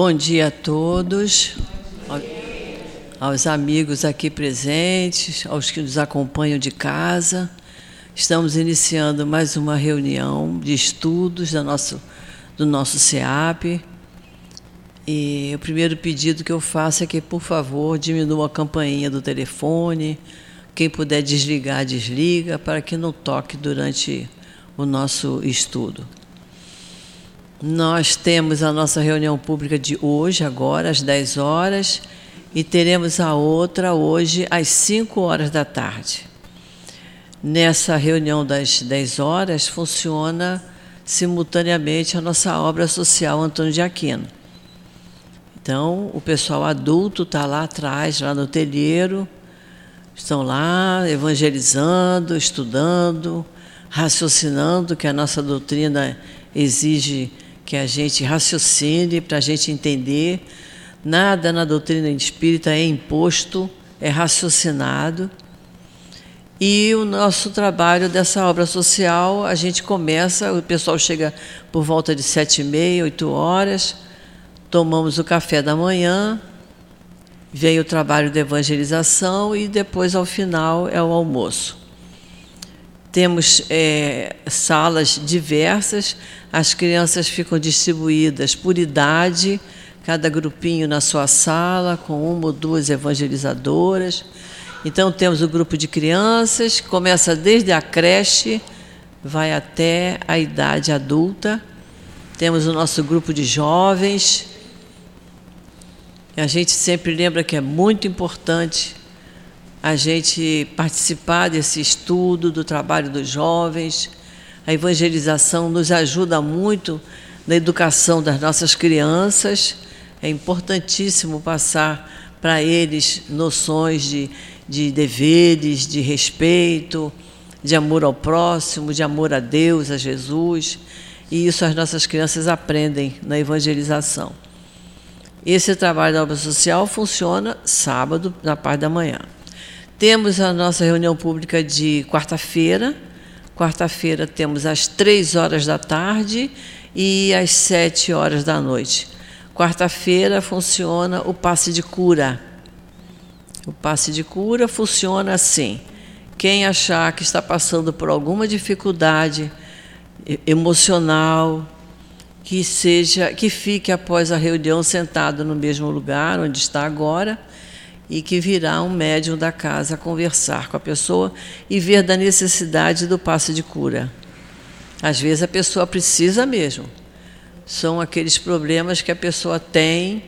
Bom dia a todos, aos amigos aqui presentes, aos que nos acompanham de casa. Estamos iniciando mais uma reunião de estudos da nosso, do nosso SEAP. E o primeiro pedido que eu faço é que, por favor, diminua a campainha do telefone. Quem puder desligar, desliga, para que não toque durante o nosso estudo. Nós temos a nossa reunião pública de hoje, agora, às 10 horas, e teremos a outra hoje, às 5 horas da tarde. Nessa reunião das 10 horas, funciona simultaneamente a nossa obra social Antônio de Aquino. Então, o pessoal adulto está lá atrás, lá no telheiro, estão lá evangelizando, estudando, raciocinando, que a nossa doutrina exige que a gente raciocine, para a gente entender. Nada na doutrina espírita é imposto, é raciocinado. E o nosso trabalho dessa obra social, a gente começa, o pessoal chega por volta de sete e meia, oito horas, tomamos o café da manhã, vem o trabalho de evangelização e depois, ao final, é o almoço. Temos é, salas diversas, as crianças ficam distribuídas por idade, cada grupinho na sua sala, com uma ou duas evangelizadoras. Então, temos o grupo de crianças, começa desde a creche, vai até a idade adulta. Temos o nosso grupo de jovens. A gente sempre lembra que é muito importante a gente participar desse estudo, do trabalho dos jovens. A evangelização nos ajuda muito na educação das nossas crianças. É importantíssimo passar para eles noções de, de deveres, de respeito, de amor ao próximo, de amor a Deus, a Jesus. E isso as nossas crianças aprendem na evangelização. Esse trabalho da obra social funciona sábado, na parte da manhã. Temos a nossa reunião pública de quarta-feira. Quarta-feira temos às três horas da tarde e às sete horas da noite. Quarta-feira funciona o passe de cura. O passe de cura funciona assim: quem achar que está passando por alguma dificuldade emocional, que seja, que fique após a reunião sentado no mesmo lugar onde está agora e que virá um médium da casa conversar com a pessoa e ver da necessidade do passe de cura. Às vezes a pessoa precisa mesmo. São aqueles problemas que a pessoa tem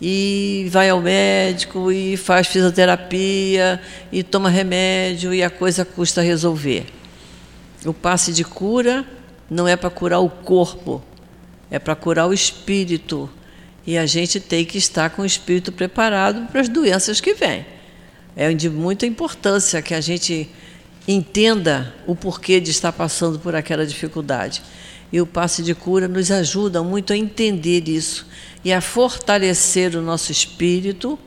e vai ao médico e faz fisioterapia e toma remédio e a coisa custa resolver. O passe de cura não é para curar o corpo, é para curar o espírito e a gente tem que estar com o espírito preparado para as doenças que vêm. É de muita importância que a gente entenda o porquê de estar passando por aquela dificuldade. E o passe de cura nos ajuda muito a entender isso e a fortalecer o nosso espírito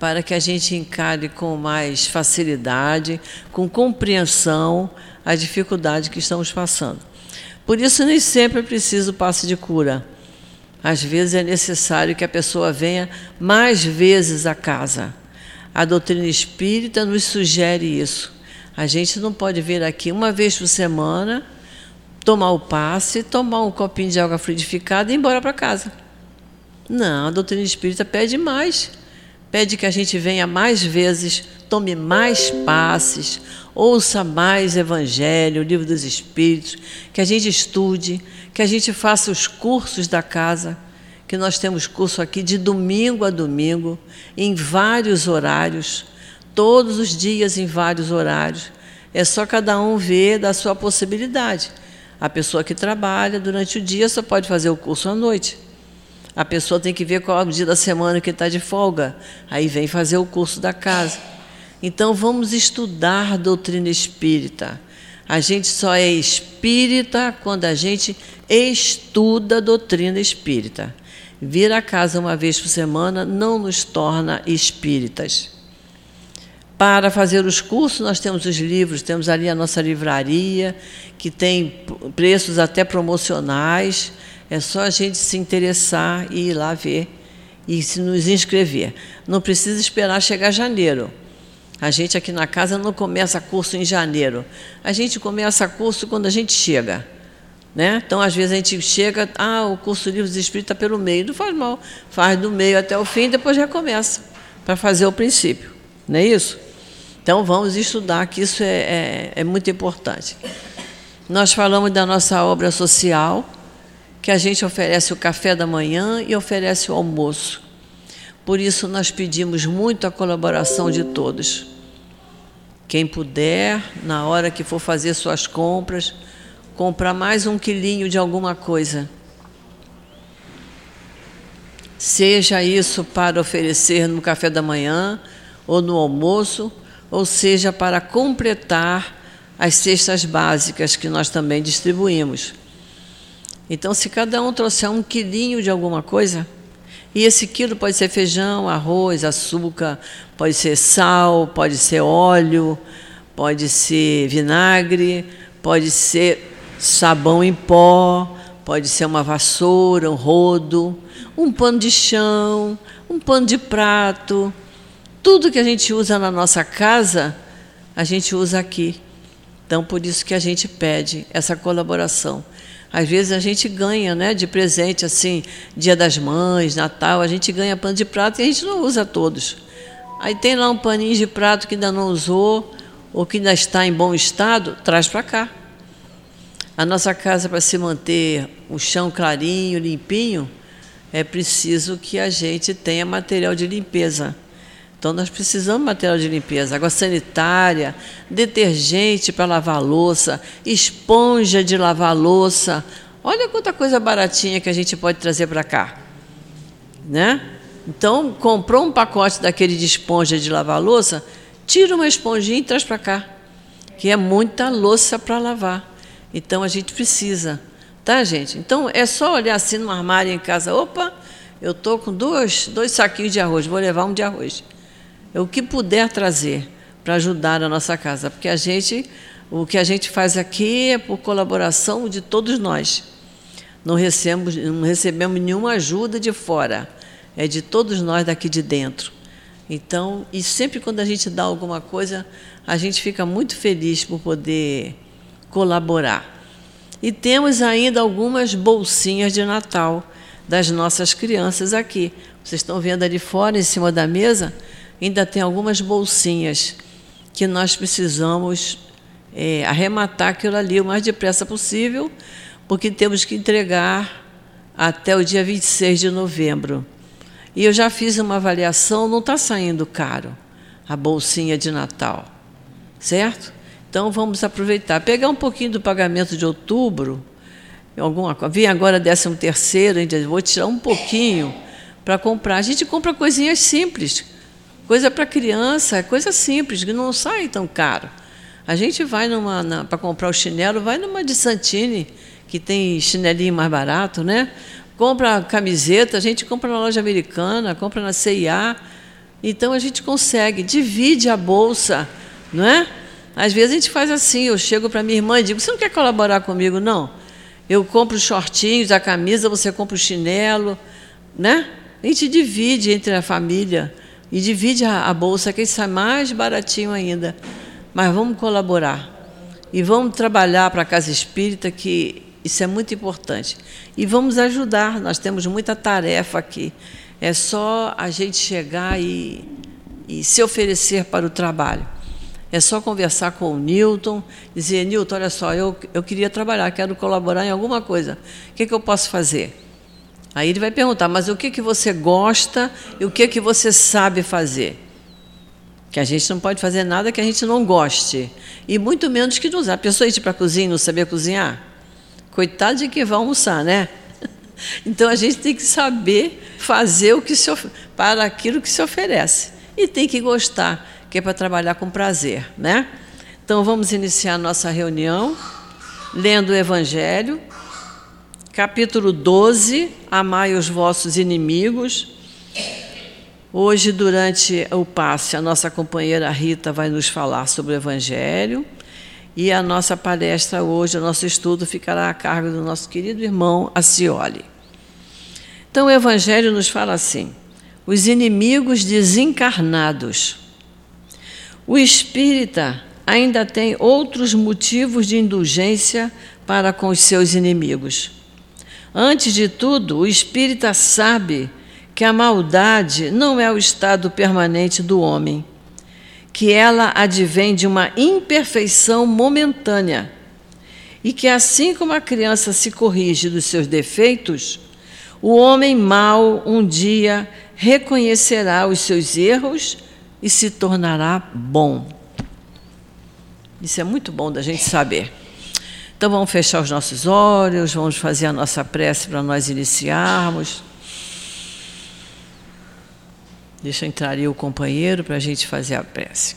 para que a gente encare com mais facilidade, com compreensão, a dificuldade que estamos passando. Por isso, nem sempre é preciso passe de cura às vezes é necessário que a pessoa venha mais vezes à casa. A doutrina espírita nos sugere isso. A gente não pode vir aqui uma vez por semana, tomar o passe, tomar um copinho de água fluidificada e ir embora para casa. Não, a doutrina espírita pede mais. Pede que a gente venha mais vezes, tome mais passes, ouça mais Evangelho, o Livro dos Espíritos, que a gente estude, que a gente faça os cursos da casa, que nós temos curso aqui de domingo a domingo, em vários horários, todos os dias em vários horários. É só cada um ver da sua possibilidade. A pessoa que trabalha durante o dia só pode fazer o curso à noite. A pessoa tem que ver qual é o dia da semana que está de folga. Aí vem fazer o curso da casa. Então vamos estudar doutrina espírita. A gente só é espírita quando a gente estuda a doutrina espírita. Vir a casa uma vez por semana não nos torna espíritas. Para fazer os cursos, nós temos os livros, temos ali a nossa livraria, que tem preços até promocionais. É só a gente se interessar e ir lá ver e se nos inscrever. Não precisa esperar chegar janeiro. A gente aqui na casa não começa curso em janeiro. A gente começa curso quando a gente chega. Né? Então, às vezes, a gente chega, ah, o curso Livros de Espírito está pelo meio. Não faz mal. Faz do meio até o fim, depois recomeça para fazer o princípio. Não é isso? Então, vamos estudar, que isso é, é, é muito importante. Nós falamos da nossa obra social, que a gente oferece o café da manhã e oferece o almoço. Por isso, nós pedimos muito a colaboração de todos. Quem puder, na hora que for fazer suas compras, comprar mais um quilinho de alguma coisa. Seja isso para oferecer no café da manhã ou no almoço, ou seja para completar as cestas básicas que nós também distribuímos. Então, se cada um trouxer um quilinho de alguma coisa, e esse quilo pode ser feijão, arroz, açúcar, pode ser sal, pode ser óleo, pode ser vinagre, pode ser sabão em pó, pode ser uma vassoura, um rodo, um pano de chão, um pano de prato. Tudo que a gente usa na nossa casa, a gente usa aqui. Então, por isso que a gente pede essa colaboração. Às vezes a gente ganha, né, de presente assim, Dia das Mães, Natal, a gente ganha pano de prato e a gente não usa todos. Aí tem lá um paninho de prato que ainda não usou ou que ainda está em bom estado, traz para cá. A nossa casa para se manter o chão clarinho, limpinho, é preciso que a gente tenha material de limpeza. Então, nós precisamos de material de limpeza, água sanitária, detergente para lavar louça, esponja de lavar louça. Olha quanta coisa baratinha que a gente pode trazer para cá. Né? Então, comprou um pacote daquele de esponja de lavar louça, tira uma esponjinha e traz para cá, que é muita louça para lavar. Então, a gente precisa, tá, gente? Então, é só olhar assim no armário em casa, opa, eu estou com dois, dois saquinhos de arroz, vou levar um de arroz o que puder trazer para ajudar a nossa casa, porque a gente, o que a gente faz aqui é por colaboração de todos nós. Não recebemos, não recebemos nenhuma ajuda de fora, é de todos nós daqui de dentro. Então, e sempre quando a gente dá alguma coisa, a gente fica muito feliz por poder colaborar. E temos ainda algumas bolsinhas de Natal das nossas crianças aqui. Vocês estão vendo ali fora, em cima da mesa, ainda tem algumas bolsinhas que nós precisamos é, arrematar aquilo ali o mais depressa possível, porque temos que entregar até o dia 26 de novembro. E eu já fiz uma avaliação, não está saindo caro a bolsinha de Natal, certo? Então vamos aproveitar, pegar um pouquinho do pagamento de outubro, alguma vim agora 13 terceiro, vou tirar um pouquinho para comprar. A gente compra coisinhas simples, Coisa para criança, coisa simples, que não sai tão caro. A gente vai numa para comprar o chinelo, vai numa de Santini, que tem chinelinho mais barato, né? Compra camiseta, a gente compra na loja americana, compra na CIA. Então a gente consegue, divide a bolsa, não é? Às vezes a gente faz assim, eu chego para minha irmã e digo, você não quer colaborar comigo, não? Eu compro os shortinhos, a camisa, você compra o chinelo, né? A gente divide entre a família e divide a, a bolsa, que sai mais baratinho ainda. Mas vamos colaborar. E vamos trabalhar para a Casa Espírita, que isso é muito importante. E vamos ajudar, nós temos muita tarefa aqui. É só a gente chegar e, e se oferecer para o trabalho. É só conversar com o Newton, dizer, Newton, olha só, eu, eu queria trabalhar, quero colaborar em alguma coisa. O que, que eu posso fazer? Aí ele vai perguntar, mas o que, que você gosta e o que, que você sabe fazer? Que a gente não pode fazer nada que a gente não goste. E muito menos que não usar. A pessoa ir para a cozinha e não saber cozinhar? Coitado de quem vai almoçar, né? Então a gente tem que saber fazer o que se para aquilo que se oferece. E tem que gostar, que é para trabalhar com prazer, né? Então vamos iniciar nossa reunião lendo o Evangelho capítulo 12, Amai os vossos inimigos. Hoje, durante o passe, a nossa companheira Rita vai nos falar sobre o Evangelho. E a nossa palestra hoje, o nosso estudo, ficará a cargo do nosso querido irmão Acioli. Então, o Evangelho nos fala assim: os inimigos desencarnados. O espírita ainda tem outros motivos de indulgência para com os seus inimigos. Antes de tudo, o espírita sabe que a maldade não é o estado permanente do homem, que ela advém de uma imperfeição momentânea e que, assim como a criança se corrige dos seus defeitos, o homem mau um dia reconhecerá os seus erros e se tornará bom. Isso é muito bom da gente saber. Então vamos fechar os nossos olhos, vamos fazer a nossa prece para nós iniciarmos. Deixa entrar aí o companheiro para a gente fazer a prece.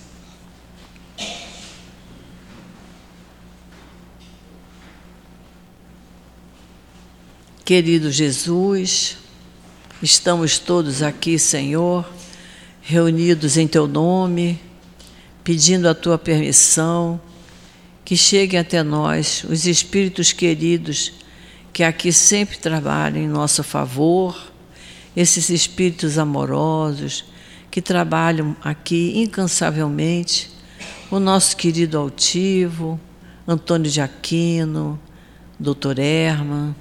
Querido Jesus, estamos todos aqui, Senhor, reunidos em Teu nome, pedindo a Tua permissão, que cheguem até nós os espíritos queridos que aqui sempre trabalham em nosso favor, esses espíritos amorosos que trabalham aqui incansavelmente, o nosso querido altivo, Antônio de Aquino, Doutor Herman,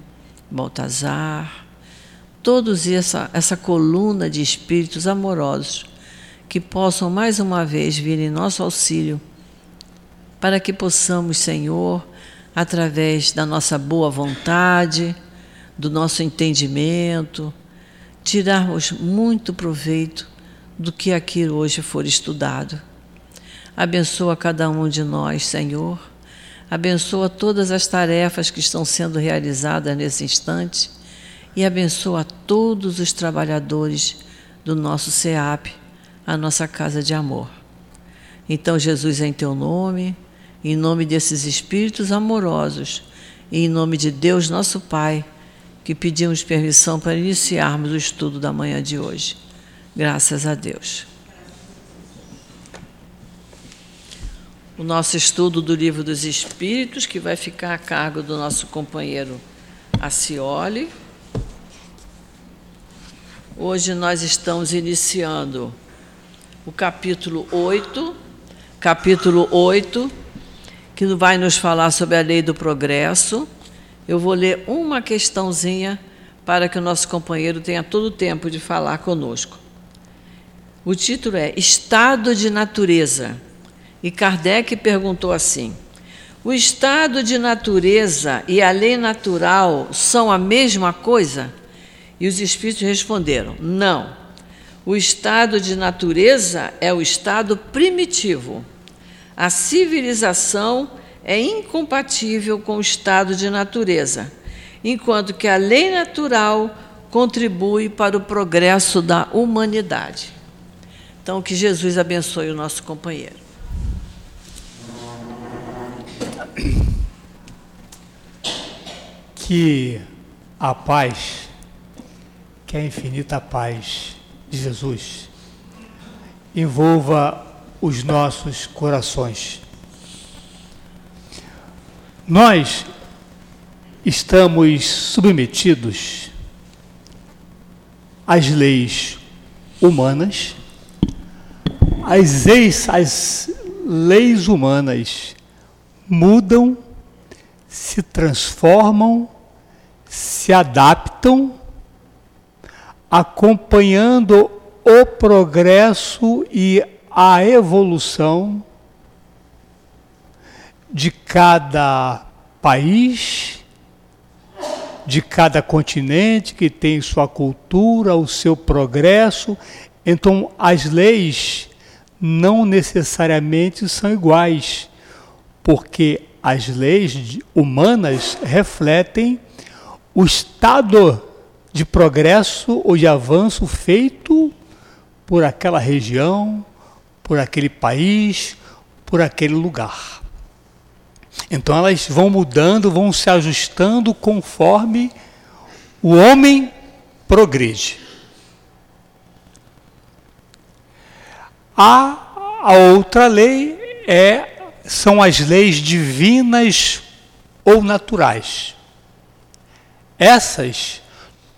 Baltazar, todos essa, essa coluna de espíritos amorosos que possam mais uma vez vir em nosso auxílio, para que possamos, Senhor, através da nossa boa vontade, do nosso entendimento, tirarmos muito proveito do que aqui hoje for estudado. Abençoa cada um de nós, Senhor abençoa todas as tarefas que estão sendo realizadas nesse instante e abençoa todos os trabalhadores do nosso SEAP, a nossa casa de amor. Então, Jesus, em teu nome, em nome desses espíritos amorosos e em nome de Deus, nosso Pai, que pedimos permissão para iniciarmos o estudo da manhã de hoje. Graças a Deus. o nosso estudo do Livro dos Espíritos, que vai ficar a cargo do nosso companheiro Acioli. Hoje nós estamos iniciando o capítulo 8, capítulo 8, que vai nos falar sobre a lei do progresso. Eu vou ler uma questãozinha para que o nosso companheiro tenha todo o tempo de falar conosco. O título é Estado de Natureza. E Kardec perguntou assim: o estado de natureza e a lei natural são a mesma coisa? E os espíritos responderam: não. O estado de natureza é o estado primitivo. A civilização é incompatível com o estado de natureza, enquanto que a lei natural contribui para o progresso da humanidade. Então, que Jesus abençoe o nosso companheiro. Que a paz, que a infinita paz de Jesus, envolva os nossos corações. Nós estamos submetidos às leis humanas, as leis, as leis humanas mudam, se transformam, se adaptam, acompanhando o progresso e a evolução de cada país, de cada continente que tem sua cultura, o seu progresso. Então, as leis não necessariamente são iguais porque as leis humanas refletem o estado de progresso ou de avanço feito por aquela região, por aquele país, por aquele lugar. Então elas vão mudando, vão se ajustando conforme o homem progride. A, a outra lei é são as leis divinas ou naturais. Essas,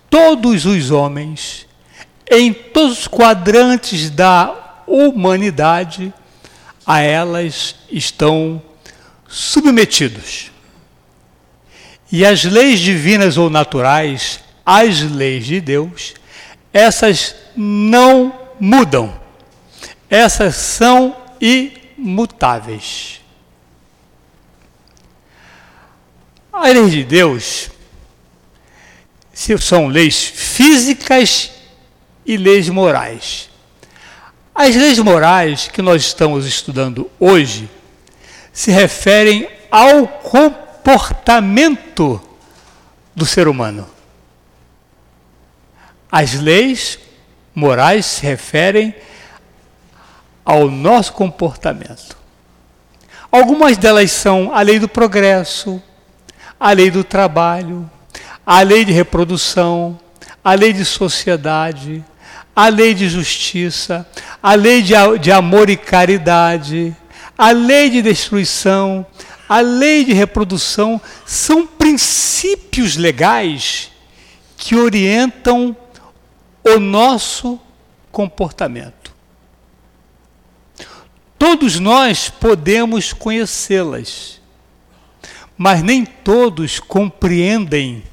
todos os homens, em todos os quadrantes da humanidade, a elas estão submetidos. E as leis divinas ou naturais, as leis de Deus, essas não mudam. Essas são imutáveis. As leis de Deus são leis físicas e leis morais. As leis morais que nós estamos estudando hoje se referem ao comportamento do ser humano. As leis morais se referem ao nosso comportamento. Algumas delas são a lei do progresso, a lei do trabalho, a lei de reprodução, a lei de sociedade, a lei de justiça, a lei de, de amor e caridade, a lei de destruição, a lei de reprodução, são princípios legais que orientam o nosso comportamento. Todos nós podemos conhecê-las, mas nem todos compreendem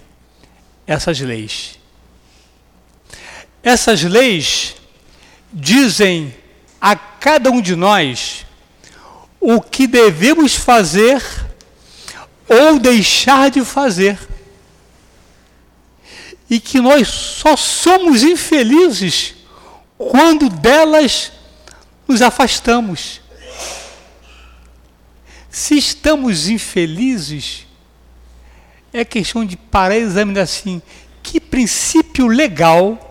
essas leis. Essas leis dizem a cada um de nós o que devemos fazer ou deixar de fazer. E que nós só somos infelizes quando delas nos afastamos. Se estamos infelizes, é questão de parar e examinar assim: que princípio legal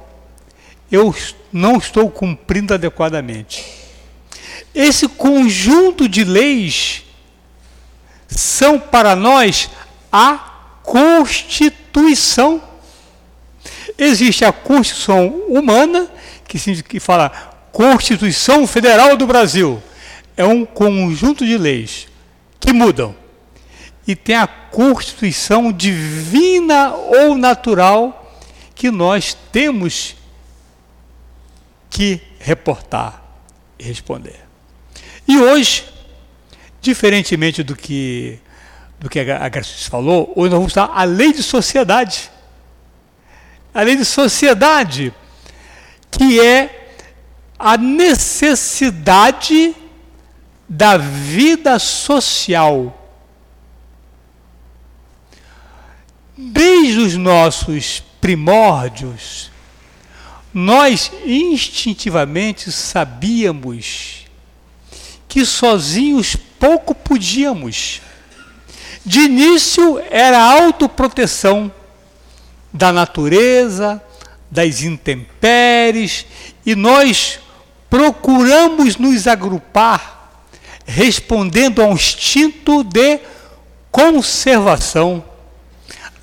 eu não estou cumprindo adequadamente. Esse conjunto de leis são para nós a Constituição. Existe a Constituição humana, que, fala Constituição Federal do Brasil. É um conjunto de leis que mudam. E tem a Constituição divina ou natural que nós temos que reportar e responder. E hoje, diferentemente do que do que a Garcia falou, hoje nós vamos estar a lei de sociedade. A lei de sociedade, que é a necessidade da vida social. Desde os nossos primórdios, nós instintivamente sabíamos que sozinhos pouco podíamos. De início era a autoproteção da natureza, das intempéries, e nós procuramos nos agrupar, respondendo a um instinto de conservação,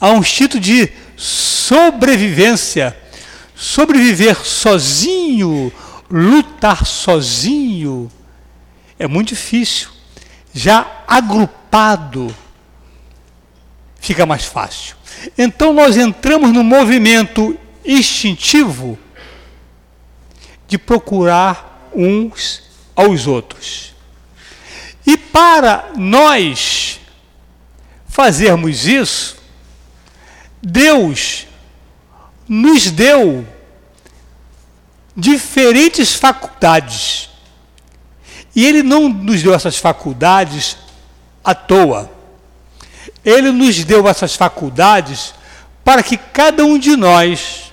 a um instinto de sobrevivência Sobreviver sozinho, lutar sozinho, é muito difícil. Já agrupado, fica mais fácil. Então nós entramos no movimento instintivo de procurar uns aos outros. E para nós fazermos isso, Deus nos deu diferentes faculdades. E Ele não nos deu essas faculdades à toa. Ele nos deu essas faculdades para que cada um de nós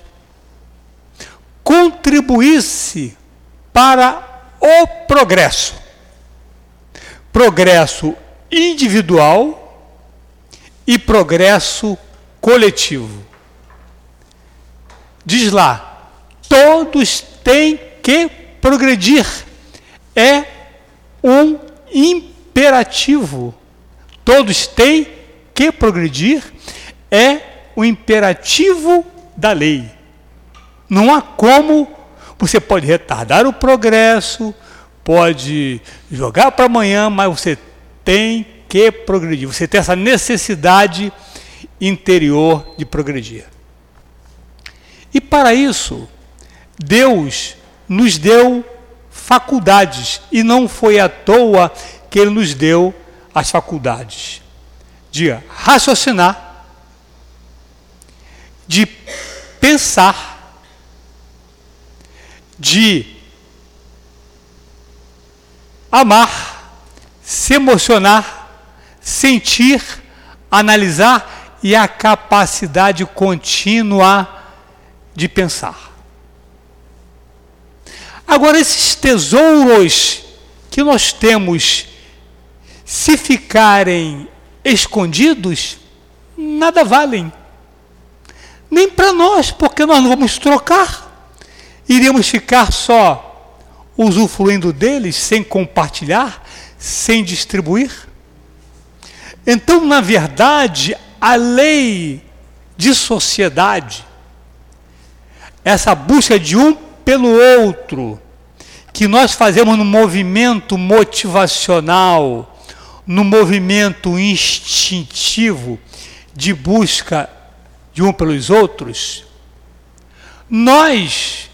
contribuísse para o progresso. Progresso individual e progresso coletivo. Diz lá: todos têm que progredir. É um imperativo. Todos têm que progredir. É o imperativo da lei. Não há como você pode retardar o progresso, pode jogar para amanhã, mas você tem que progredir. Você tem essa necessidade interior de progredir. E para isso, Deus nos deu faculdades e não foi à toa que Ele nos deu as faculdades de raciocinar, de pensar, de amar, se emocionar, sentir, analisar e a capacidade contínua de pensar. Agora, esses tesouros que nós temos, se ficarem escondidos, nada valem. Nem para nós, porque nós não vamos trocar. Iríamos ficar só usufruindo deles, sem compartilhar, sem distribuir. Então, na verdade, a lei de sociedade, essa busca de um pelo outro, que nós fazemos no movimento motivacional, no movimento instintivo de busca de um pelos outros, nós,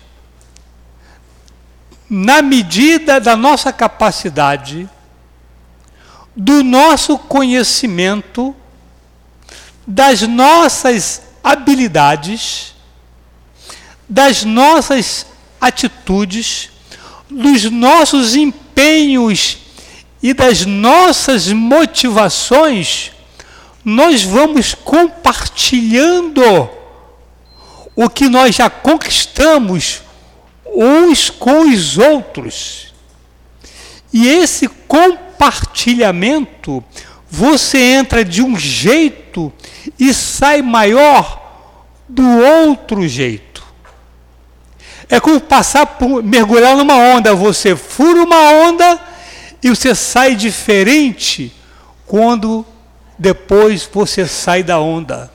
na medida da nossa capacidade, do nosso conhecimento, das nossas habilidades, das nossas atitudes, dos nossos empenhos e das nossas motivações, nós vamos compartilhando o que nós já conquistamos uns com os outros. E esse compartilhamento, você entra de um jeito e sai maior do outro jeito. É como passar por mergulhar numa onda. Você fura uma onda e você sai diferente quando depois você sai da onda.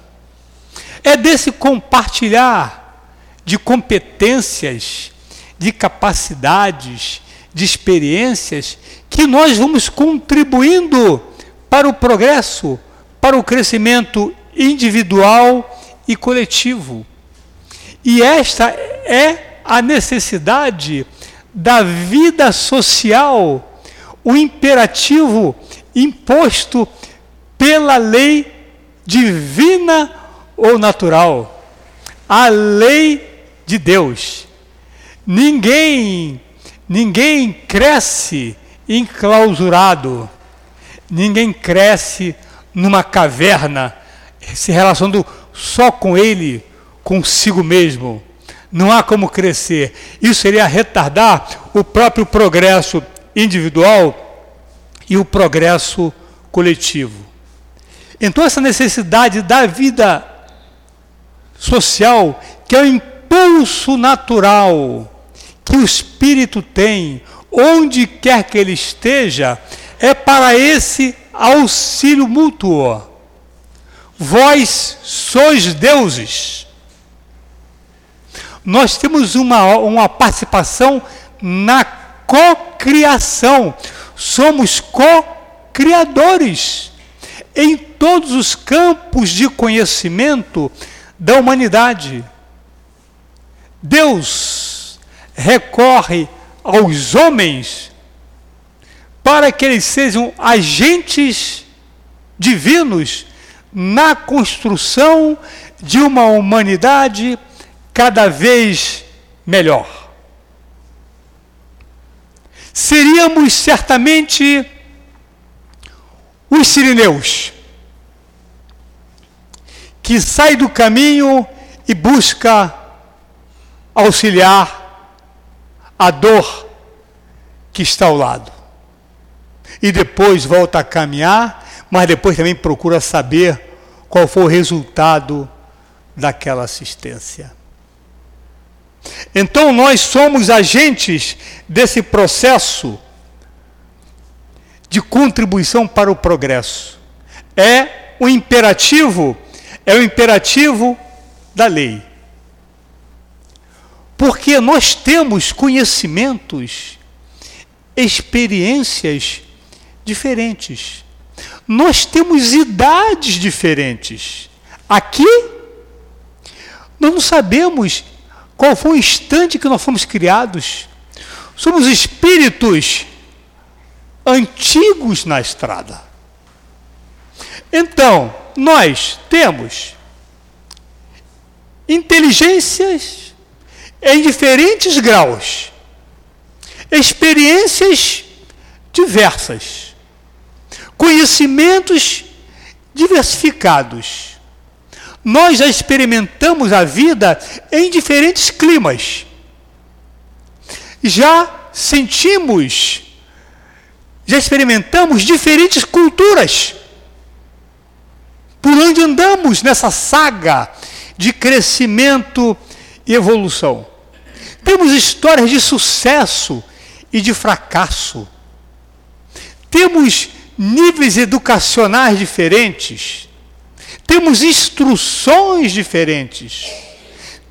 É desse compartilhar de competências, de capacidades, de experiências que nós vamos contribuindo para o progresso, para o crescimento individual e coletivo. E esta é a necessidade da vida social, o imperativo imposto pela lei divina ou natural, a lei de Deus. Ninguém, ninguém cresce enclausurado, ninguém cresce numa caverna, se relacionando só com ele, consigo mesmo não há como crescer. Isso seria retardar o próprio progresso individual e o progresso coletivo. Então, essa necessidade da vida social, que é o impulso natural que o espírito tem, onde quer que ele esteja, é para esse auxílio mútuo. Vós sois deuses nós temos uma, uma participação na cocriação. Somos co-criadores em todos os campos de conhecimento da humanidade. Deus recorre aos homens para que eles sejam agentes divinos na construção de uma humanidade cada vez melhor. Seríamos certamente os sirineus, que sai do caminho e busca auxiliar a dor que está ao lado. E depois volta a caminhar, mas depois também procura saber qual foi o resultado daquela assistência. Então nós somos agentes desse processo de contribuição para o progresso. É o imperativo, é o imperativo da lei. Porque nós temos conhecimentos, experiências diferentes. Nós temos idades diferentes. Aqui, nós não sabemos qual foi o instante que nós fomos criados. Somos espíritos antigos na estrada. Então, nós temos inteligências em diferentes graus, experiências diversas, conhecimentos diversificados. Nós já experimentamos a vida em diferentes climas. Já sentimos, já experimentamos diferentes culturas. Por onde andamos nessa saga de crescimento e evolução. Temos histórias de sucesso e de fracasso. Temos níveis educacionais diferentes. Temos instruções diferentes.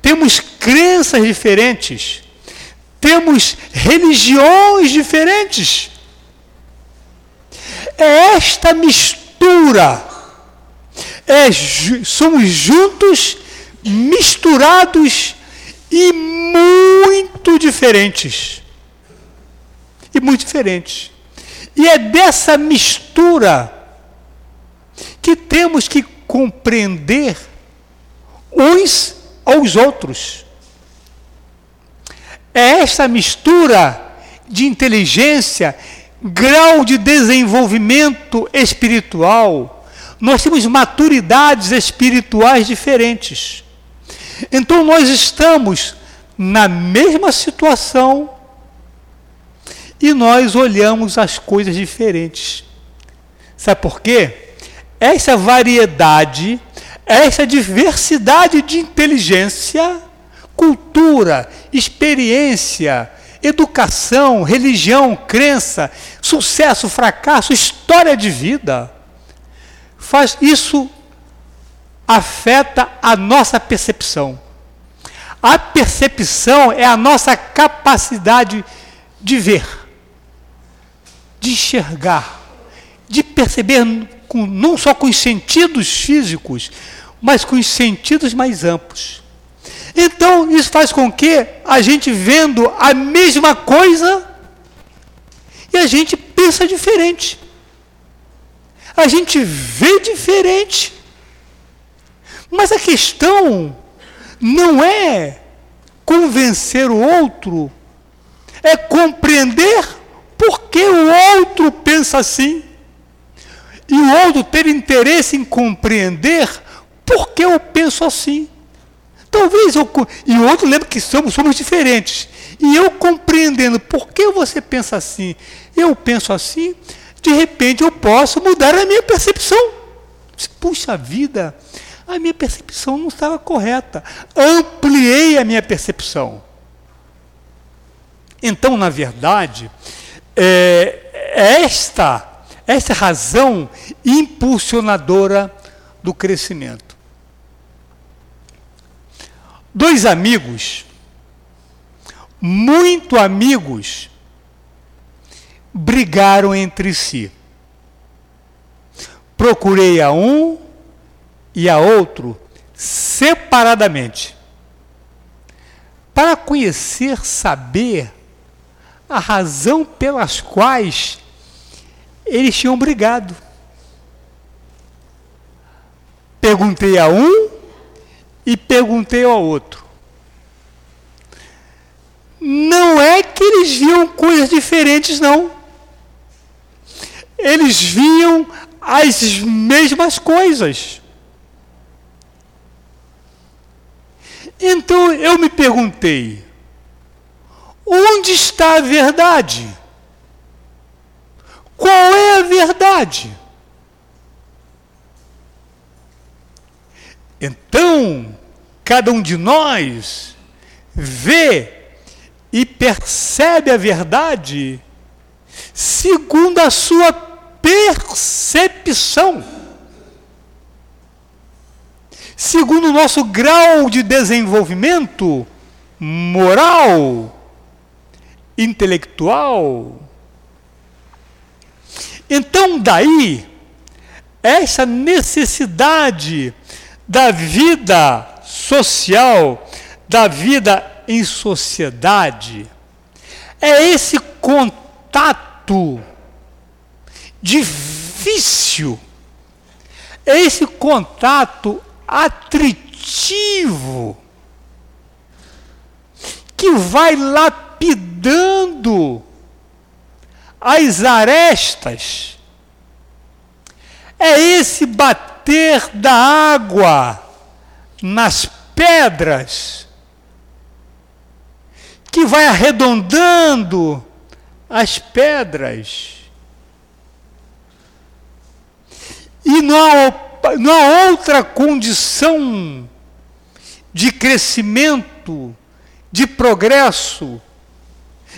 Temos crenças diferentes. Temos religiões diferentes. É esta mistura. É, somos juntos, misturados e muito diferentes. E muito diferentes. E é dessa mistura que temos que compreender uns aos outros. É essa mistura de inteligência, grau de desenvolvimento espiritual. Nós temos maturidades espirituais diferentes. Então nós estamos na mesma situação e nós olhamos as coisas diferentes. Sabe por quê? Essa variedade, essa diversidade de inteligência, cultura, experiência, educação, religião, crença, sucesso, fracasso, história de vida, faz isso afeta a nossa percepção. A percepção é a nossa capacidade de ver de enxergar, de perceber com, não só com os sentidos físicos, mas com os sentidos mais amplos. Então, isso faz com que a gente vendo a mesma coisa e a gente pensa diferente. A gente vê diferente. Mas a questão não é convencer o outro, é compreender por que o outro pensa assim? E o outro ter interesse em compreender por que eu penso assim. Talvez eu. E o outro lembra que somos, somos diferentes. E eu compreendendo por que você pensa assim, eu penso assim, de repente eu posso mudar a minha percepção. Puxa vida, a minha percepção não estava correta. Ampliei a minha percepção. Então, na verdade, é, esta, esta razão impulsionadora do crescimento. Dois amigos, muito amigos, brigaram entre si. Procurei a um e a outro separadamente, para conhecer, saber a razão pelas quais eles tinham brigado. Perguntei a um e perguntei ao outro. Não é que eles viam coisas diferentes, não. Eles viam as mesmas coisas. Então eu me perguntei: Onde está a verdade? Qual é a verdade? Então, cada um de nós vê e percebe a verdade segundo a sua percepção, segundo o nosso grau de desenvolvimento moral, intelectual. Então, daí, essa necessidade da vida social, da vida em sociedade é esse contato difícil, é esse contato atritivo que vai lapidando as arestas. É esse bater da água nas pedras que vai arredondando as pedras. E não há, não há outra condição de crescimento, de progresso,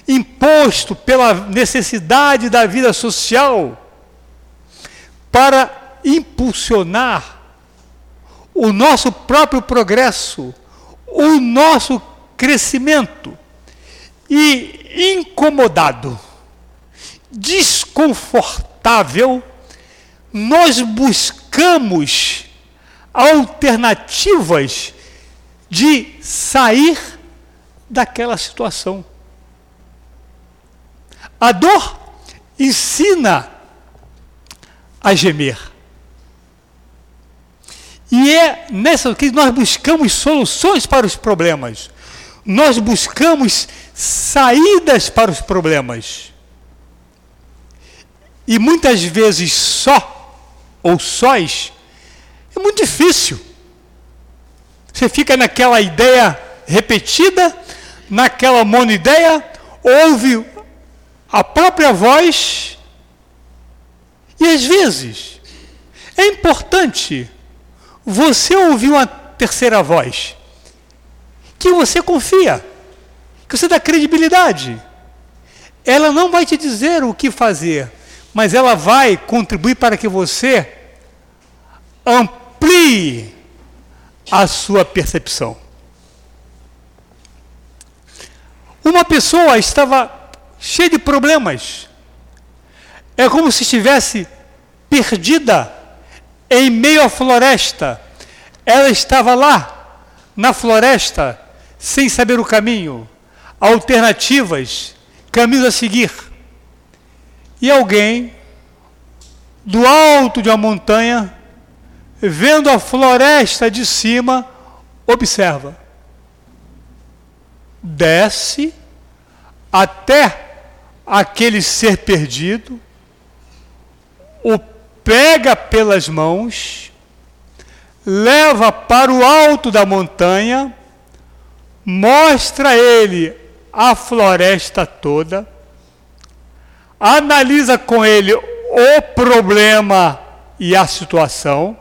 imposto pela necessidade da vida social para impulsionar o nosso próprio progresso, o nosso crescimento. E incomodado, desconfortável, nós buscamos alternativas de sair daquela situação. A dor ensina a gemer. E é nessa que nós buscamos soluções para os problemas. Nós buscamos saídas para os problemas. E muitas vezes só ou sós é muito difícil. Você fica naquela ideia repetida, naquela monoideia, ouve a própria voz e às vezes é importante você ouvir uma terceira voz que você confia, que você dá credibilidade. Ela não vai te dizer o que fazer, mas ela vai contribuir para que você amplie a sua percepção. Uma pessoa estava cheia de problemas. É como se estivesse perdida em meio à floresta. Ela estava lá, na floresta, sem saber o caminho, alternativas, caminhos a seguir. E alguém, do alto de uma montanha, vendo a floresta de cima, observa. Desce até aquele ser perdido, o pega pelas mãos, leva para o alto da montanha, mostra ele a floresta toda, analisa com ele o problema e a situação,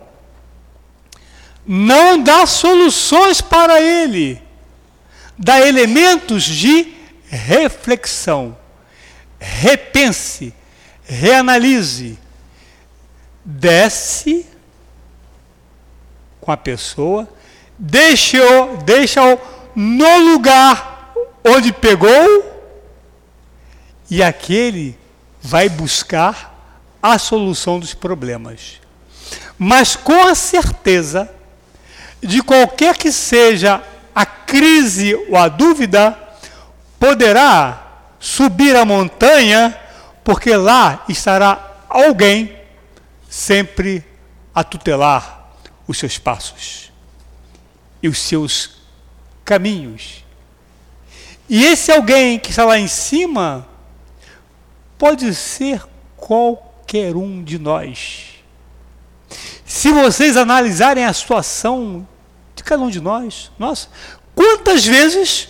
não dá soluções para ele, dá elementos de reflexão. Repense, reanalise, desce com a pessoa, deixa-o deixa no lugar onde pegou e aquele vai buscar a solução dos problemas. Mas com a certeza de qualquer que seja a crise ou a dúvida, poderá subir a montanha, porque lá estará alguém sempre a tutelar os seus passos e os seus caminhos. E esse alguém que está lá em cima pode ser qualquer um de nós. Se vocês analisarem a situação de cada um de nós, nossa, quantas vezes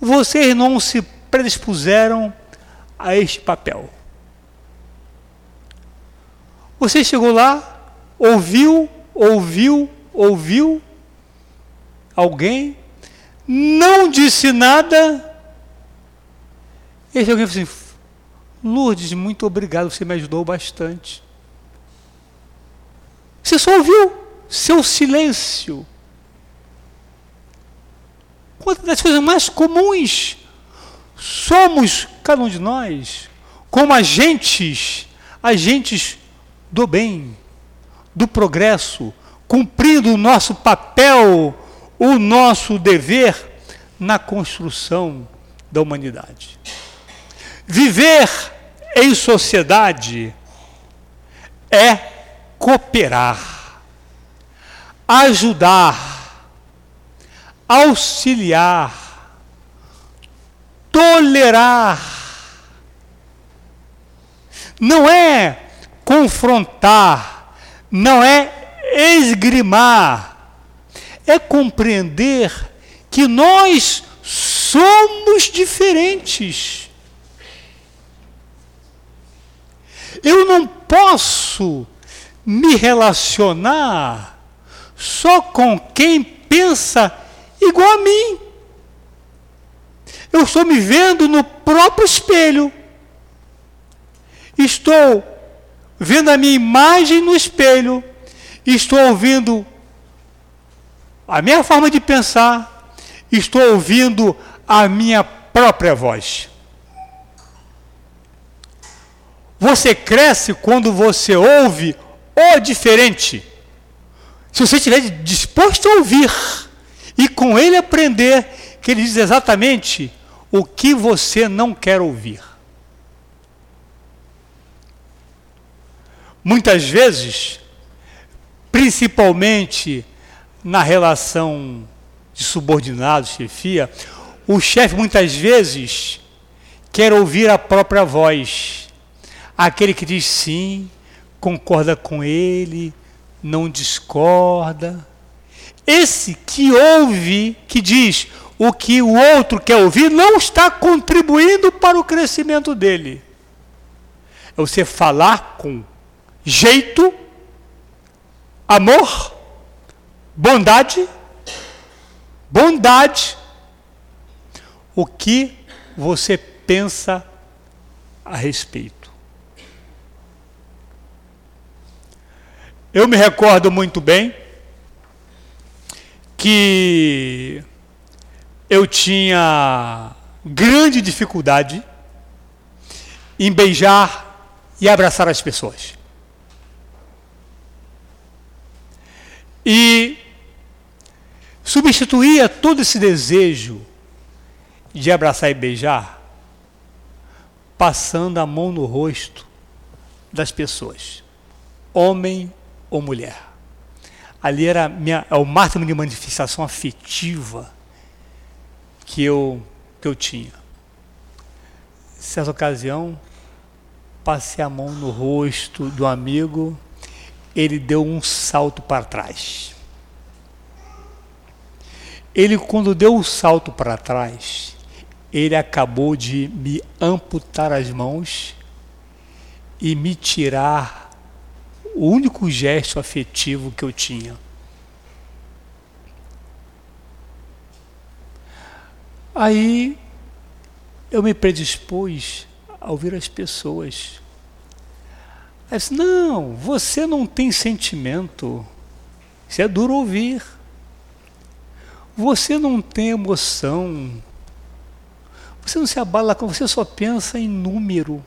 vocês não se predispuseram a este papel? Você chegou lá, ouviu, ouviu, ouviu alguém, não disse nada. Esse alguém falou assim: Lourdes, muito obrigado, você me ajudou bastante. Você só ouviu seu silêncio. Quantas das coisas mais comuns somos, cada um de nós, como agentes, agentes do bem, do progresso, cumprindo o nosso papel, o nosso dever na construção da humanidade. Viver em sociedade é cooperar, ajudar, auxiliar, tolerar. Não é confrontar, não é esgrimar, é compreender que nós somos diferentes. Eu não posso me relacionar só com quem pensa igual a mim. Eu estou me vendo no próprio espelho. Estou vendo a minha imagem no espelho. Estou ouvindo a minha forma de pensar. Estou ouvindo a minha própria voz. Você cresce quando você ouve o diferente. Se você estiver disposto a ouvir e com ele aprender, que ele diz exatamente o que você não quer ouvir. Muitas vezes, principalmente na relação de subordinado, chefia, o chefe muitas vezes quer ouvir a própria voz Aquele que diz sim, concorda com ele, não discorda. Esse que ouve, que diz o que o outro quer ouvir, não está contribuindo para o crescimento dele. É você falar com jeito, amor, bondade, bondade, o que você pensa a respeito. Eu me recordo muito bem que eu tinha grande dificuldade em beijar e abraçar as pessoas. E substituía todo esse desejo de abraçar e beijar passando a mão no rosto das pessoas, homem ou mulher. Ali era minha, é o máximo de manifestação afetiva que eu, que eu tinha. Certa ocasião, passei a mão no rosto do amigo, ele deu um salto para trás. Ele, quando deu o um salto para trás, ele acabou de me amputar as mãos e me tirar o único gesto afetivo que eu tinha. Aí eu me predispus a ouvir as pessoas. Aí disse, não, você não tem sentimento. Isso é duro ouvir. Você não tem emoção. Você não se abala, você só pensa em número.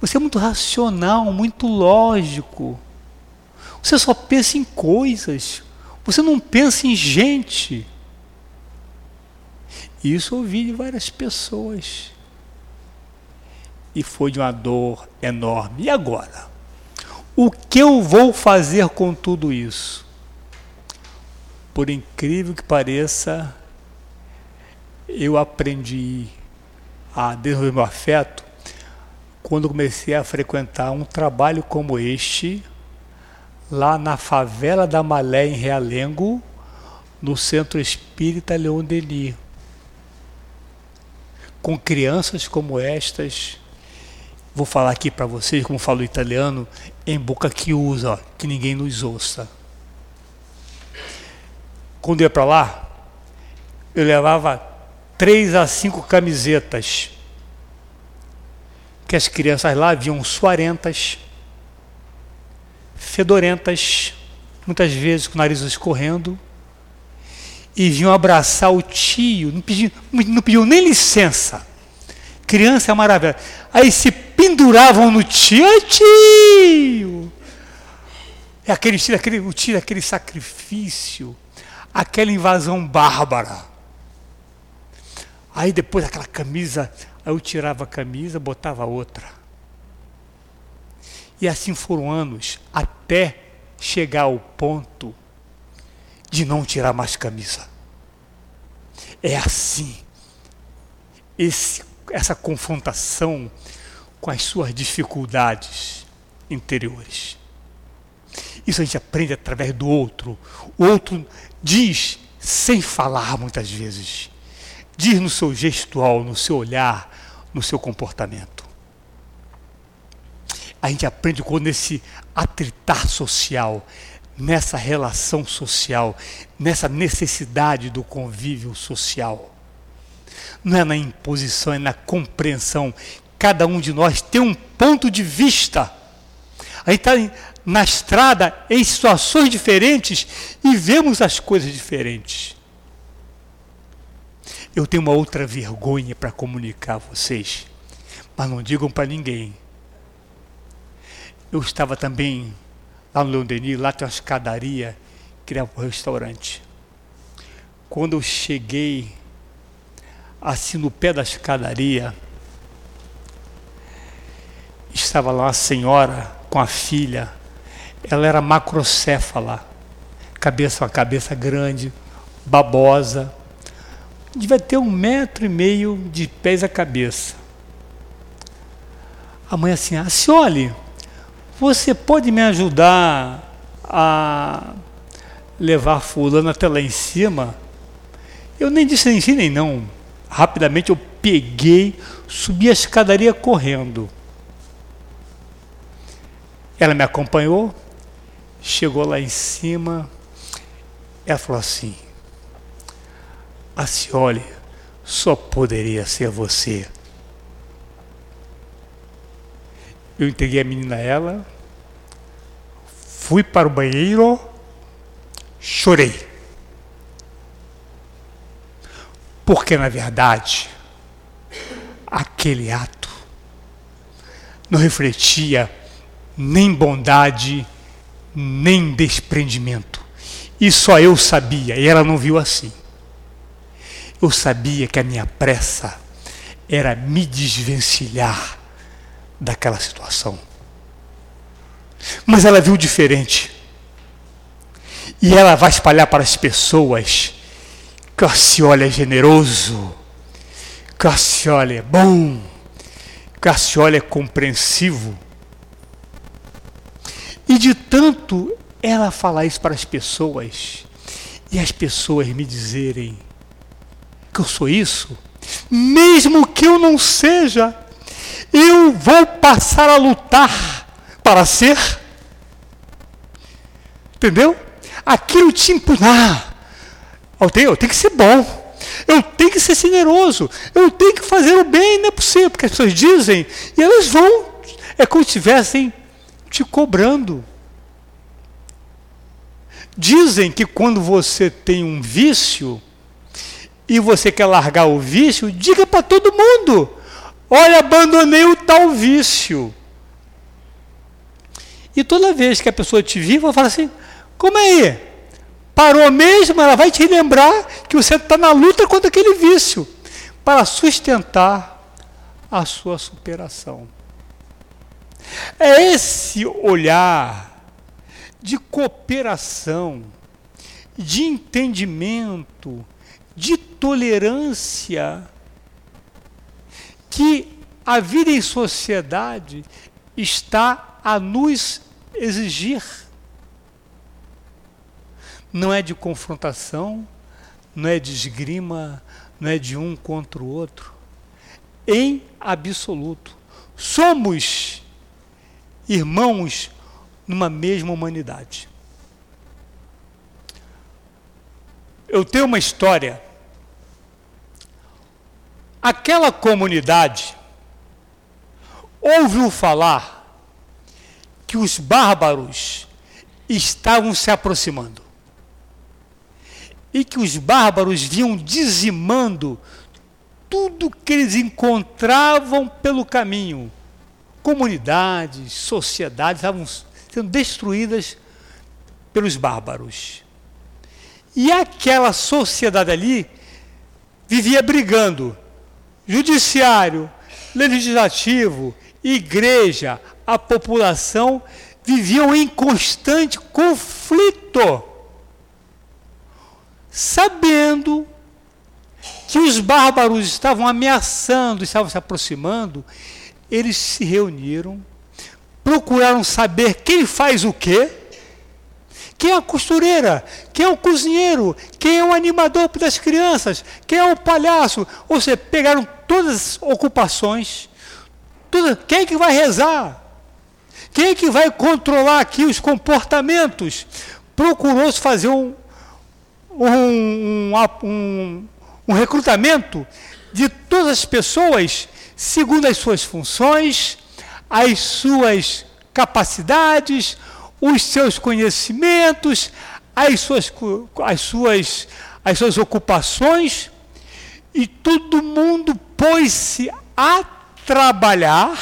Você é muito racional, muito lógico. Você só pensa em coisas. Você não pensa em gente. Isso eu ouvi de várias pessoas. E foi de uma dor enorme. E agora? O que eu vou fazer com tudo isso? Por incrível que pareça, eu aprendi a desenvolver meu afeto quando comecei a frequentar um trabalho como este, lá na favela da Malé, em Realengo, no Centro Espírita Leon Denis. Com crianças como estas, vou falar aqui para vocês, como falo italiano, em boca que usa, que ninguém nos ouça. Quando eu ia para lá, eu levava três a cinco camisetas que as crianças lá vinham suarentas, fedorentas, muitas vezes com o nariz escorrendo, e vinham abraçar o tio, não pediam, não pediam nem licença. Criança é maravilha. Aí se penduravam no tio, tio! É aquele aquele, o tio, aquele sacrifício, aquela invasão bárbara. Aí depois aquela camisa, aí eu tirava a camisa, botava outra. E assim foram anos até chegar ao ponto de não tirar mais camisa. É assim. Esse, essa confrontação com as suas dificuldades interiores. Isso a gente aprende através do outro. O outro diz sem falar muitas vezes. Diz no seu gestual, no seu olhar, no seu comportamento. A gente aprende quando esse atritar social, nessa relação social, nessa necessidade do convívio social. Não é na imposição, é na compreensão. Cada um de nós tem um ponto de vista. A gente está na estrada em situações diferentes e vemos as coisas diferentes. Eu tenho uma outra vergonha para comunicar a vocês, mas não digam para ninguém. Eu estava também lá no Leão Denis, lá tem uma escadaria que era um restaurante. Quando eu cheguei assim no pé da escadaria, estava lá uma senhora com a filha ela era macrocéfala, cabeça, uma cabeça grande, babosa, devia ter um metro e meio de pés a cabeça. A mãe assim, ah, Cioli, você pode me ajudar a levar fulano até lá em cima? Eu nem disse nem sim nem não. Rapidamente eu peguei, subi a escadaria correndo. Ela me acompanhou, Chegou lá em cima, ela falou assim: Acioli, só poderia ser você. Eu entreguei a menina a ela, fui para o banheiro, chorei. Porque, na verdade, aquele ato não refletia nem bondade, nem desprendimento. E só eu sabia, e ela não viu assim. Eu sabia que a minha pressa era me desvencilhar daquela situação. Mas ela viu diferente. E ela vai espalhar para as pessoas que Cioli é generoso, Cioli é bom, Cioli é compreensivo e de tanto ela falar isso para as pessoas, e as pessoas me dizerem que eu sou isso, mesmo que eu não seja, eu vou passar a lutar para ser. Entendeu? Aquilo te impugnar. Eu tenho, eu tenho que ser bom. Eu tenho que ser generoso. Eu tenho que fazer o bem. Não é possível, porque as pessoas dizem e elas vão. É como se estivessem te cobrando. Dizem que quando você tem um vício e você quer largar o vício, diga para todo mundo: olha, abandonei o tal vício. E toda vez que a pessoa te vir, vai falar assim: como é aí? Parou mesmo? Ela vai te lembrar que você está na luta contra aquele vício para sustentar a sua superação. É esse olhar de cooperação, de entendimento, de tolerância que a vida em sociedade está a nos exigir. Não é de confrontação, não é de esgrima, não é de um contra o outro. Em absoluto. Somos irmãos numa mesma humanidade. Eu tenho uma história. Aquela comunidade ouviu falar que os bárbaros estavam se aproximando. E que os bárbaros vinham dizimando tudo que eles encontravam pelo caminho comunidades, sociedades estavam sendo destruídas pelos bárbaros. E aquela sociedade ali vivia brigando judiciário, legislativo, igreja, a população viviam em constante conflito, sabendo que os bárbaros estavam ameaçando, estavam se aproximando, eles se reuniram, procuraram saber quem faz o quê, quem é a costureira, quem é o cozinheiro, quem é o animador das crianças, quem é o palhaço. Ou seja, pegaram todas as ocupações, todas, quem é que vai rezar? Quem é que vai controlar aqui os comportamentos? Procurou-se fazer um, um, um, um recrutamento de todas as pessoas segundo as suas funções, as suas capacidades, os seus conhecimentos, as suas, as suas, as suas ocupações, e todo mundo pôs-se a trabalhar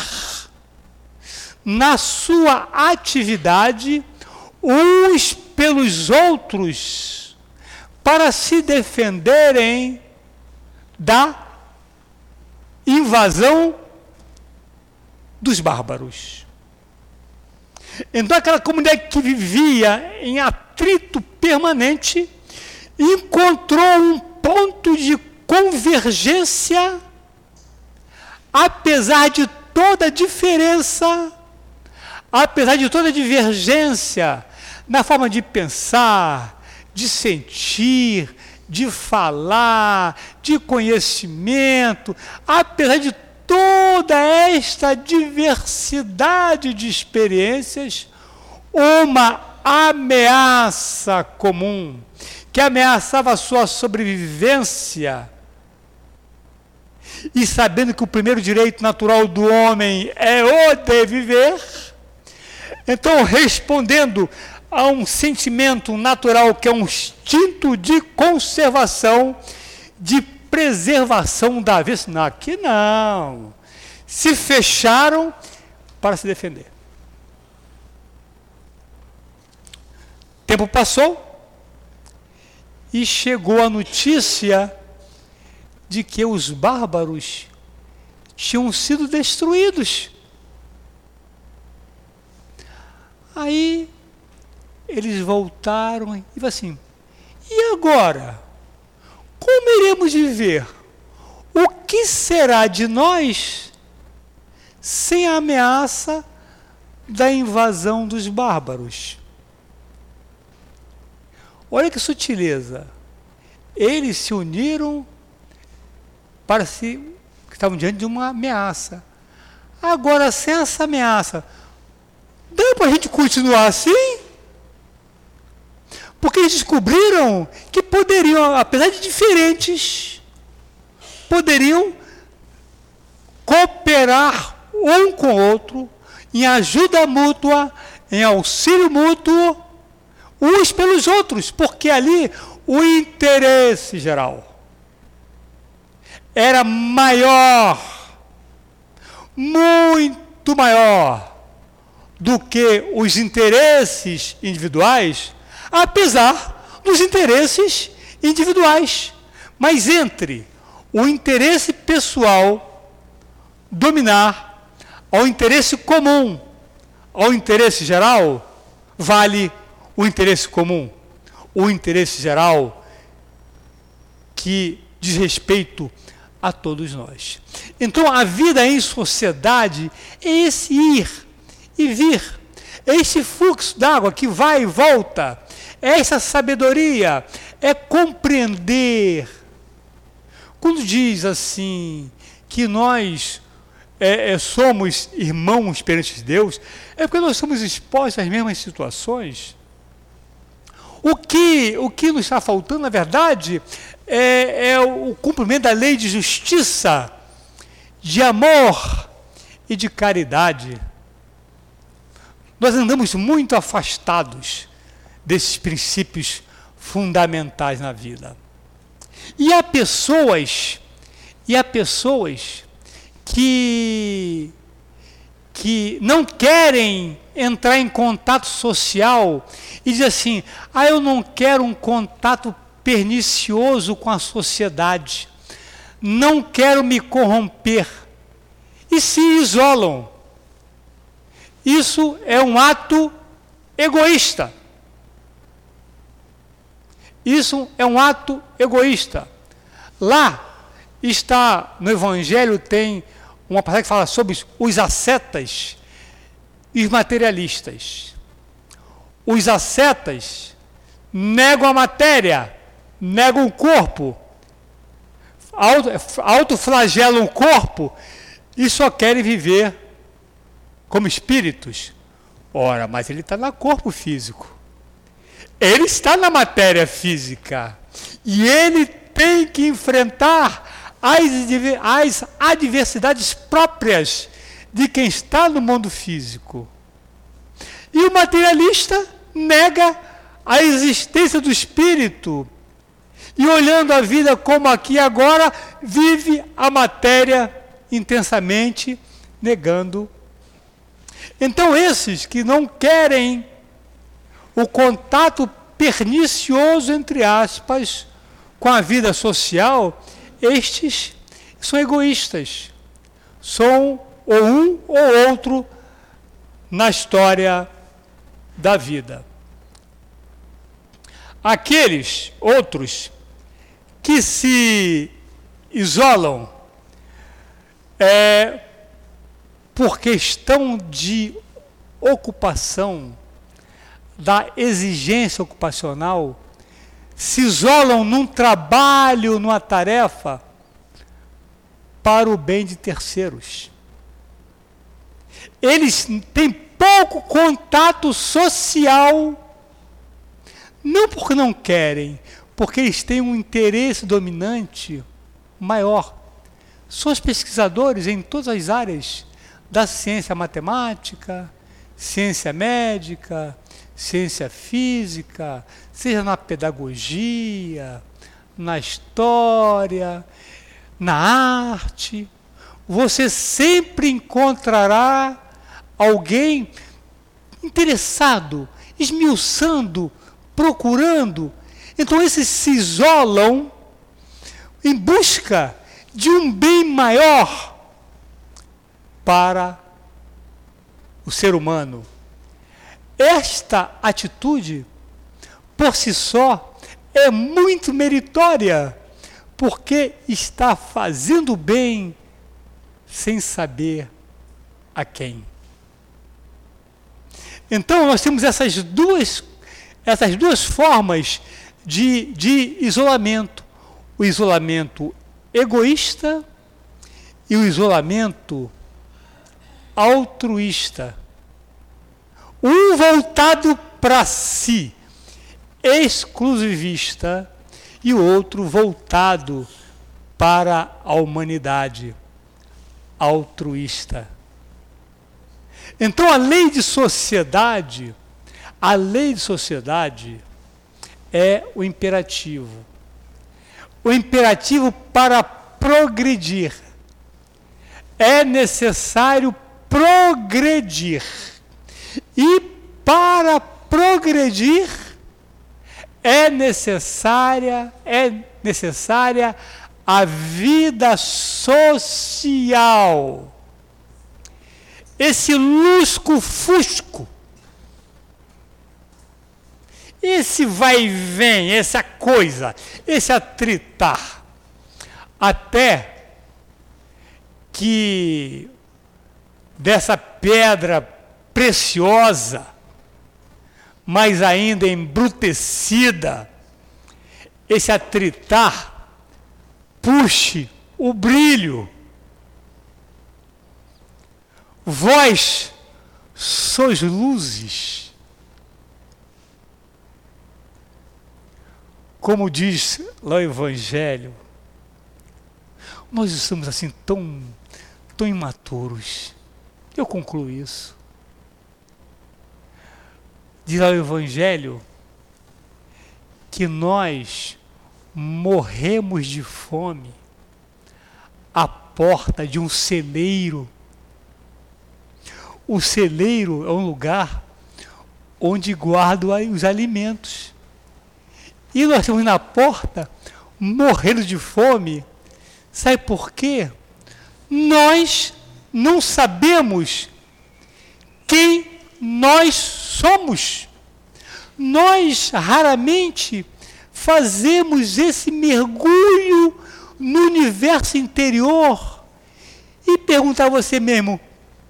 na sua atividade uns pelos outros para se defenderem da invasão dos bárbaros. Então, aquela comunidade que vivia em atrito permanente encontrou um ponto de convergência, apesar de toda a diferença, apesar de toda a divergência na forma de pensar, de sentir, de falar, de conhecimento, apesar de toda esta diversidade de experiências, uma ameaça comum que ameaçava a sua sobrevivência. E sabendo que o primeiro direito natural do homem é o de viver, então respondendo a um sentimento natural que é um instinto de conservação, de preservação da vida. Aqui não. Se fecharam para se defender. Tempo passou e chegou a notícia de que os bárbaros tinham sido destruídos. Aí eles voltaram e assim: e agora? Como iremos viver? O que será de nós sem a ameaça da invasão dos bárbaros? Olha que sutileza. Eles se uniram para se. que estavam diante de uma ameaça. Agora, sem essa ameaça, dá para a gente continuar assim? Porque eles descobriram que poderiam, apesar de diferentes, poderiam cooperar um com o outro em ajuda mútua, em auxílio mútuo, uns pelos outros, porque ali o interesse geral era maior, muito maior do que os interesses individuais apesar dos interesses individuais. Mas entre o interesse pessoal dominar ao interesse comum, ao interesse geral, vale o interesse comum, o interesse geral que diz respeito a todos nós. Então a vida em sociedade é esse ir e vir, é esse fluxo d'água que vai e volta essa sabedoria é compreender. Quando diz assim que nós é, é, somos irmãos perante Deus, é porque nós somos expostos às mesmas situações. O que, o que nos está faltando, na verdade, é, é o cumprimento da lei de justiça, de amor e de caridade. Nós andamos muito afastados desses princípios fundamentais na vida. E há pessoas, e há pessoas que que não querem entrar em contato social e diz assim: "Ah, eu não quero um contato pernicioso com a sociedade". não quero me corromper e se isolam. Isso é um ato egoísta. Isso é um ato egoísta. Lá está no Evangelho tem uma passagem que fala sobre os ascetas e os materialistas. Os ascetas negam a matéria, negam o corpo, autoflagelam o corpo e só querem viver como espíritos. Ora, mas ele está no corpo físico. Ele está na matéria física. E ele tem que enfrentar as, as adversidades próprias de quem está no mundo físico. E o materialista nega a existência do espírito e, olhando a vida como aqui e agora, vive a matéria intensamente, negando. Então, esses que não querem o contato pernicioso, entre aspas, com a vida social, estes são egoístas. São ou um ou outro na história da vida. Aqueles outros que se isolam é, por questão de ocupação, da exigência ocupacional, se isolam num trabalho, numa tarefa, para o bem de terceiros. Eles têm pouco contato social, não porque não querem, porque eles têm um interesse dominante maior. São os pesquisadores em todas as áreas da ciência matemática, ciência médica, ciência física, seja na pedagogia, na história, na arte, você sempre encontrará alguém interessado, esmiuçando, procurando. Então esses se isolam em busca de um bem maior para o ser humano. Esta atitude, por si só, é muito meritória, porque está fazendo bem sem saber a quem. Então nós temos essas duas, essas duas formas de, de isolamento. O isolamento egoísta e o isolamento altruísta. Um voltado para si, exclusivista, e o outro voltado para a humanidade, altruísta. Então a lei de sociedade, a lei de sociedade é o imperativo. O imperativo para progredir. É necessário progredir. E para progredir é necessária é necessária a vida social. Esse lusco-fusco, esse vai e vem, essa coisa, esse atritar, até que dessa pedra preciosa, mas ainda embrutecida, esse atritar puxe o brilho Vós sois luzes. Como diz lá o Evangelho, nós estamos assim tão, tão imaturos. Eu concluo isso. Diz lá o Evangelho que nós morremos de fome à porta de um celeiro o celeiro é um lugar onde guardo os alimentos. E nós estamos na porta, morrendo de fome, Sabe por quê? Nós não sabemos quem nós somos. Nós raramente fazemos esse mergulho no universo interior e perguntar a você mesmo: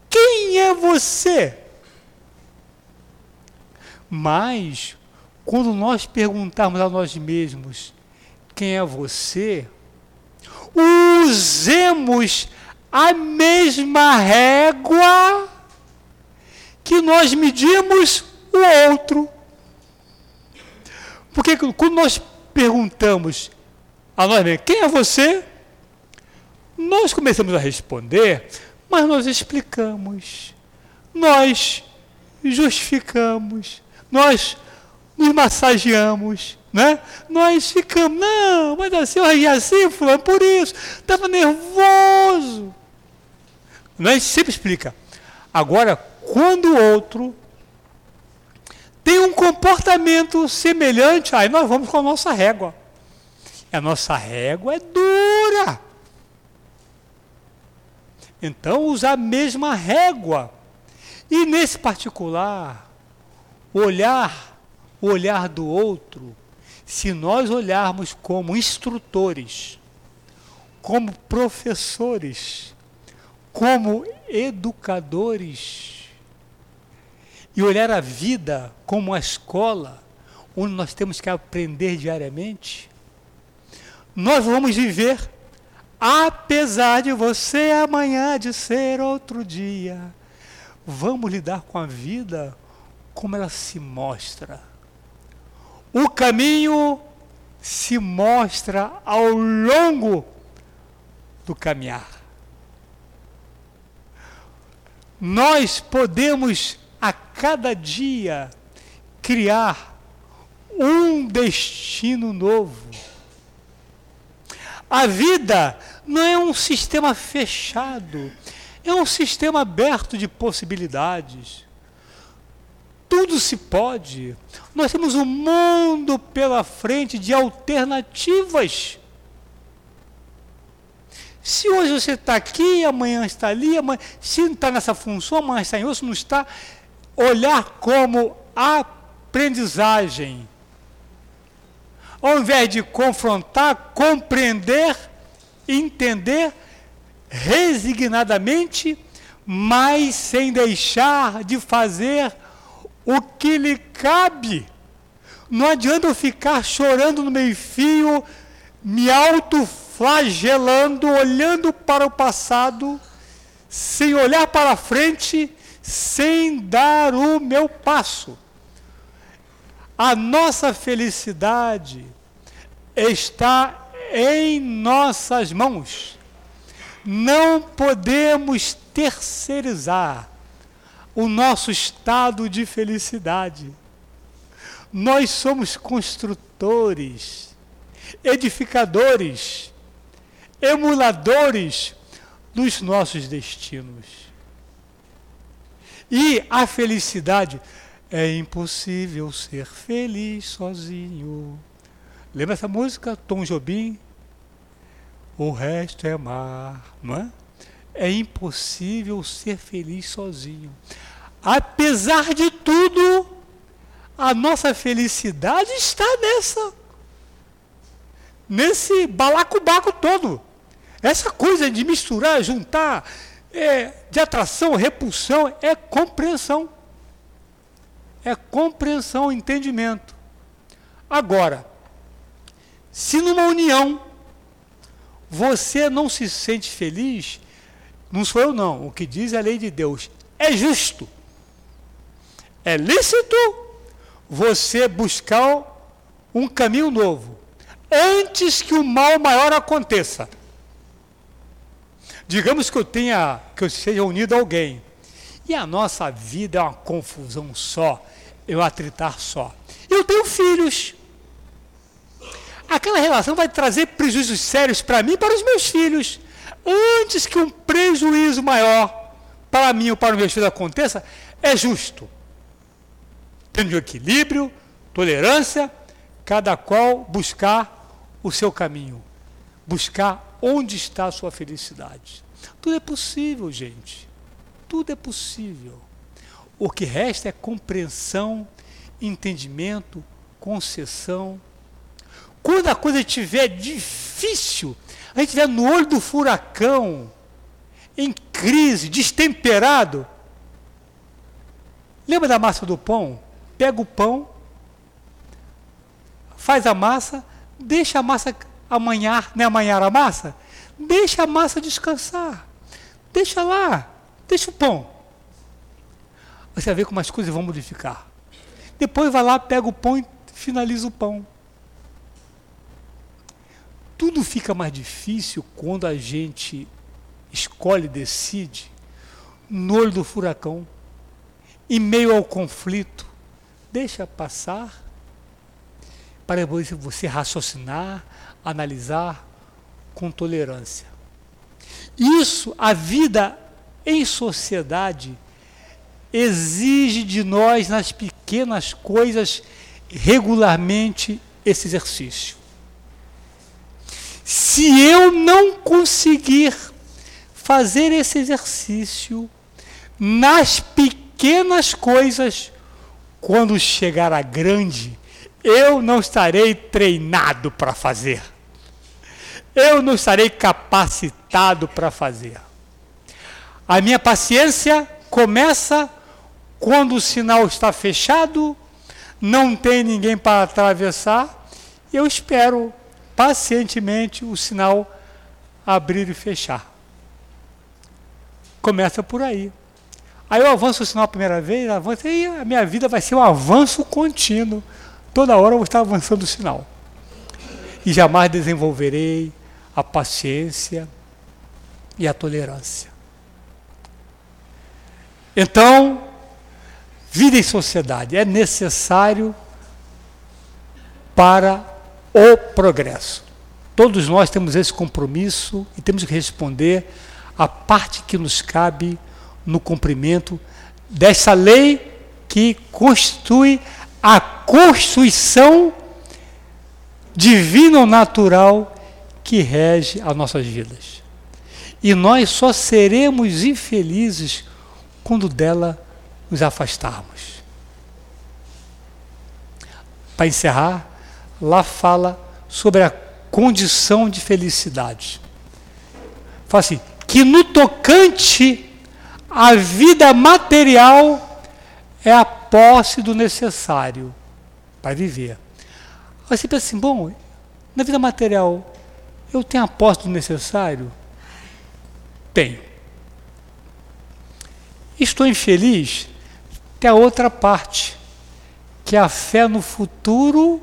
quem é você? Mas, quando nós perguntarmos a nós mesmos quem é você, usemos a mesma régua que nós medimos o outro. Porque quando nós perguntamos a nós mesmos, quem é você? Nós começamos a responder, mas nós explicamos, nós justificamos, nós nos massageamos, né? Nós ficamos, não, mas assim, agi assim, fulano, por isso, estava nervoso. Nós sempre explica. Agora, quando o outro tem um comportamento semelhante, aí nós vamos com a nossa régua. A nossa régua é dura. Então, usar a mesma régua. E nesse particular, olhar o olhar do outro, se nós olharmos como instrutores, como professores, como educadores, e olhar a vida como uma escola onde nós temos que aprender diariamente, nós vamos viver, apesar de você amanhã de ser outro dia. Vamos lidar com a vida como ela se mostra. O caminho se mostra ao longo do caminhar. Nós podemos cada dia criar um destino novo. A vida não é um sistema fechado, é um sistema aberto de possibilidades. Tudo se pode. Nós temos um mundo pela frente de alternativas. Se hoje você está aqui, amanhã está ali, amanhã, se não está nessa função, amanhã está em outro, não está olhar como aprendizagem. Ao invés de confrontar, compreender, entender resignadamente, mas sem deixar de fazer o que lhe cabe. Não adianta eu ficar chorando no meio-fio, me autoflagelando, olhando para o passado, sem olhar para frente sem dar o meu passo. A nossa felicidade está em nossas mãos. Não podemos terceirizar o nosso estado de felicidade. Nós somos construtores, edificadores, emuladores dos nossos destinos. E a felicidade é impossível ser feliz sozinho. Lembra essa música? Tom Jobim? O resto é mar, não é? É impossível ser feliz sozinho. Apesar de tudo, a nossa felicidade está nessa. Nesse balacobaco todo. Essa coisa de misturar, juntar, é, de atração, repulsão, é compreensão. É compreensão, entendimento. Agora, se numa união você não se sente feliz, não sou eu não, o que diz a lei de Deus, é justo. É lícito você buscar um caminho novo, antes que o mal maior aconteça. Digamos que eu tenha, que eu seja unido a alguém. E a nossa vida é uma confusão só, é um atritar só. Eu tenho filhos. Aquela relação vai trazer prejuízos sérios para mim e para os meus filhos. Antes que um prejuízo maior para mim ou para os meus filhos aconteça, é justo. Tendo equilíbrio, tolerância, cada qual buscar o seu caminho, buscar onde está a sua felicidade. Tudo é possível, gente. Tudo é possível. O que resta é compreensão, entendimento, concessão. Quando a coisa estiver difícil, a gente estiver no olho do furacão, em crise, destemperado. Lembra da massa do pão? Pega o pão, faz a massa, deixa a massa amanhar, não é amanhar a massa? Deixa a massa descansar. Deixa lá, deixa o pão. Você vai ver como as coisas vão modificar. Depois vai lá, pega o pão e finaliza o pão. Tudo fica mais difícil quando a gente escolhe, decide, no olho do furacão, em meio ao conflito. Deixa passar, para você raciocinar, analisar com tolerância. Isso, a vida em sociedade, exige de nós, nas pequenas coisas, regularmente esse exercício. Se eu não conseguir fazer esse exercício nas pequenas coisas, quando chegar a grande, eu não estarei treinado para fazer. Eu não estarei capacitado para fazer. A minha paciência começa quando o sinal está fechado, não tem ninguém para atravessar, eu espero pacientemente o sinal abrir e fechar. Começa por aí. Aí eu avanço o sinal a primeira vez, avanço, e a minha vida vai ser um avanço contínuo. Toda hora eu vou estar avançando o sinal. E jamais desenvolverei a paciência e a tolerância. Então, vida em sociedade é necessário para o progresso. Todos nós temos esse compromisso e temos que responder a parte que nos cabe no cumprimento dessa lei que constitui a constituição divina ou natural que rege as nossas vidas. E nós só seremos infelizes quando dela nos afastarmos. Para encerrar, lá fala sobre a condição de felicidade. Fala assim: que no tocante à vida material é a posse do necessário para viver. Aí você pensa assim, bom, na vida material eu tenho a posse do necessário? Tenho. Estou infeliz? Tem a outra parte, que é a fé no futuro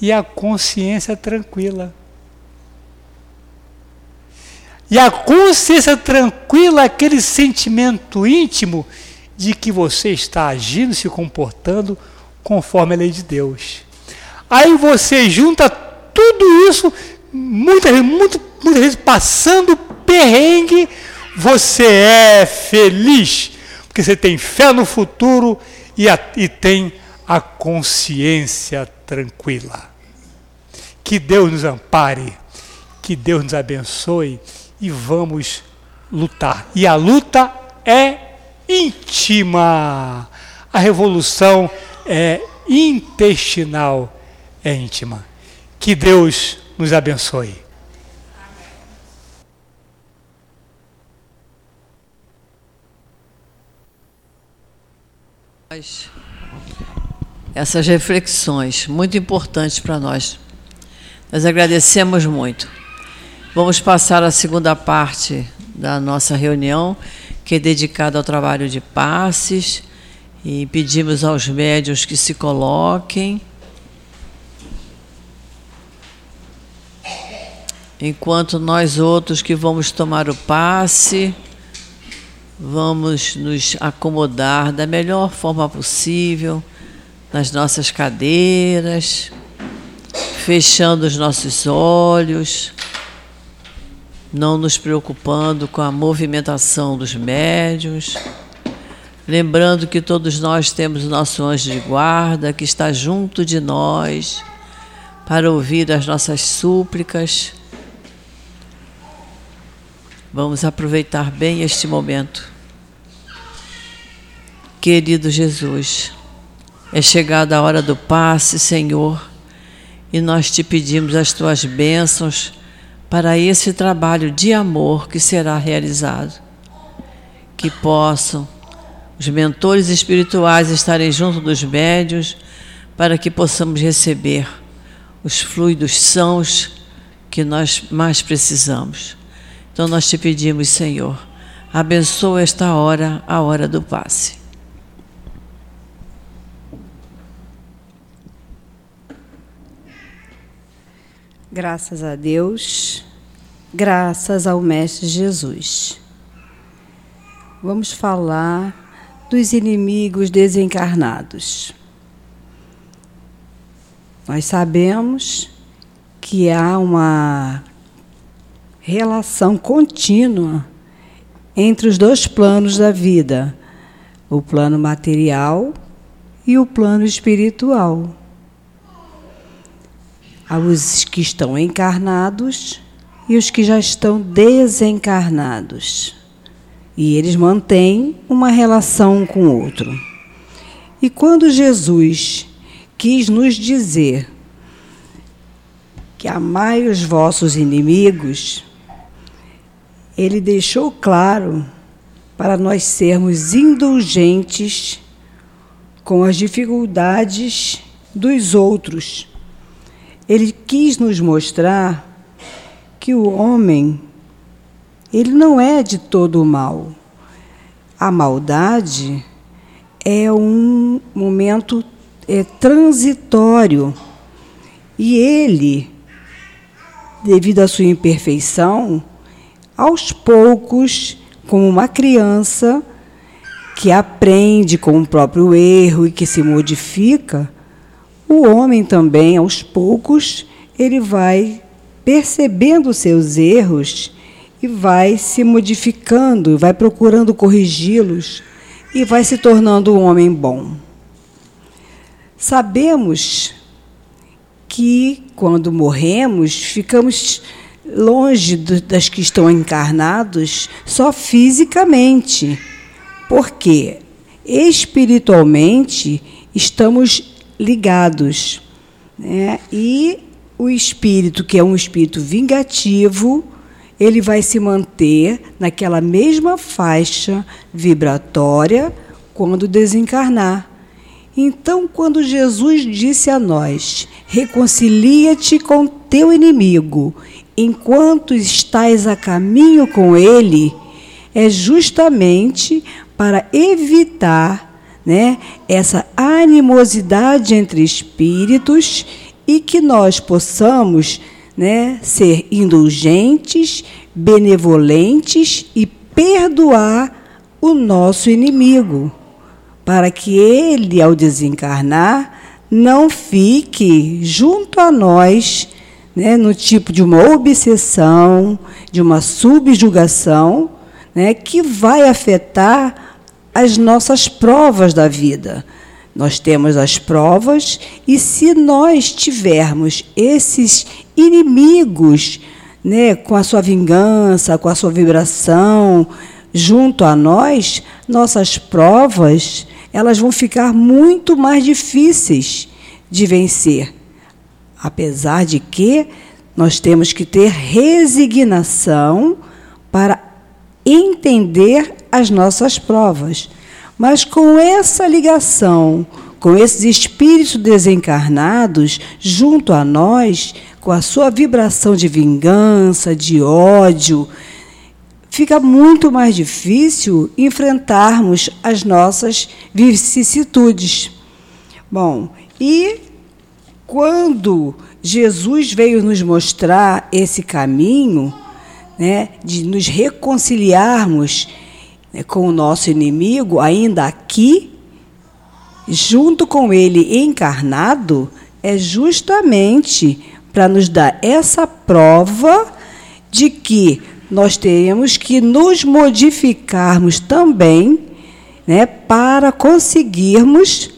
e a consciência tranquila. E a consciência tranquila aquele sentimento íntimo de que você está agindo, se comportando conforme a lei de Deus. Aí você junta tudo isso, muitas, muito, muitas vezes passando perrengue, você é feliz, porque você tem fé no futuro e, a, e tem a consciência tranquila. Que Deus nos ampare, que Deus nos abençoe e vamos lutar. E a luta é íntima. A revolução é intestinal, é íntima. Que Deus nos abençoe. Essas reflexões muito importantes para nós. Nós agradecemos muito. Vamos passar a segunda parte da nossa reunião, que é dedicada ao trabalho de passes, e pedimos aos médios que se coloquem. Enquanto nós outros que vamos tomar o passe, vamos nos acomodar da melhor forma possível nas nossas cadeiras, fechando os nossos olhos não nos preocupando com a movimentação dos médios, lembrando que todos nós temos o nosso anjo de guarda que está junto de nós para ouvir as nossas súplicas, Vamos aproveitar bem este momento. Querido Jesus, é chegada a hora do passe, Senhor, e nós te pedimos as tuas bênçãos para esse trabalho de amor que será realizado. Que possam os mentores espirituais estarem junto dos médios para que possamos receber os fluidos sãos que nós mais precisamos. Então nós te pedimos, Senhor, abençoa esta hora, a hora do passe. Graças a Deus, graças ao Mestre Jesus. Vamos falar dos inimigos desencarnados. Nós sabemos que há uma relação contínua entre os dois planos da vida, o plano material e o plano espiritual. Há os que estão encarnados e os que já estão desencarnados. E eles mantêm uma relação um com o outro. E quando Jesus quis nos dizer que amai os vossos inimigos, ele deixou claro para nós sermos indulgentes com as dificuldades dos outros ele quis nos mostrar que o homem ele não é de todo mal. A maldade é um momento é, transitório e ele, devido à sua imperfeição, aos poucos, como uma criança que aprende com o próprio erro e que se modifica, o homem também, aos poucos, ele vai percebendo seus erros e vai se modificando, vai procurando corrigi-los e vai se tornando um homem bom. Sabemos que quando morremos, ficamos longe das que estão encarnados só fisicamente, porque espiritualmente estamos ligados. Né? E o espírito, que é um espírito vingativo, ele vai se manter naquela mesma faixa vibratória quando desencarnar. Então, quando Jesus disse a nós: reconcilia-te com teu inimigo, enquanto estás a caminho com ele, é justamente para evitar né, essa animosidade entre espíritos e que nós possamos né, ser indulgentes, benevolentes e perdoar o nosso inimigo, para que ele, ao desencarnar, não fique junto a nós né, no tipo de uma obsessão, de uma subjugação, né, que vai afetar as nossas provas da vida. Nós temos as provas, e se nós tivermos esses inimigos né, com a sua vingança, com a sua vibração junto a nós, nossas provas elas vão ficar muito mais difíceis de vencer. Apesar de que nós temos que ter resignação para entender as nossas provas. Mas com essa ligação, com esses espíritos desencarnados junto a nós, com a sua vibração de vingança, de ódio, fica muito mais difícil enfrentarmos as nossas vicissitudes. Bom, e quando Jesus veio nos mostrar esse caminho, né, de nos reconciliarmos né, com o nosso inimigo, ainda aqui, junto com ele encarnado, é justamente para nos dar essa prova de que nós temos que nos modificarmos também né, para conseguirmos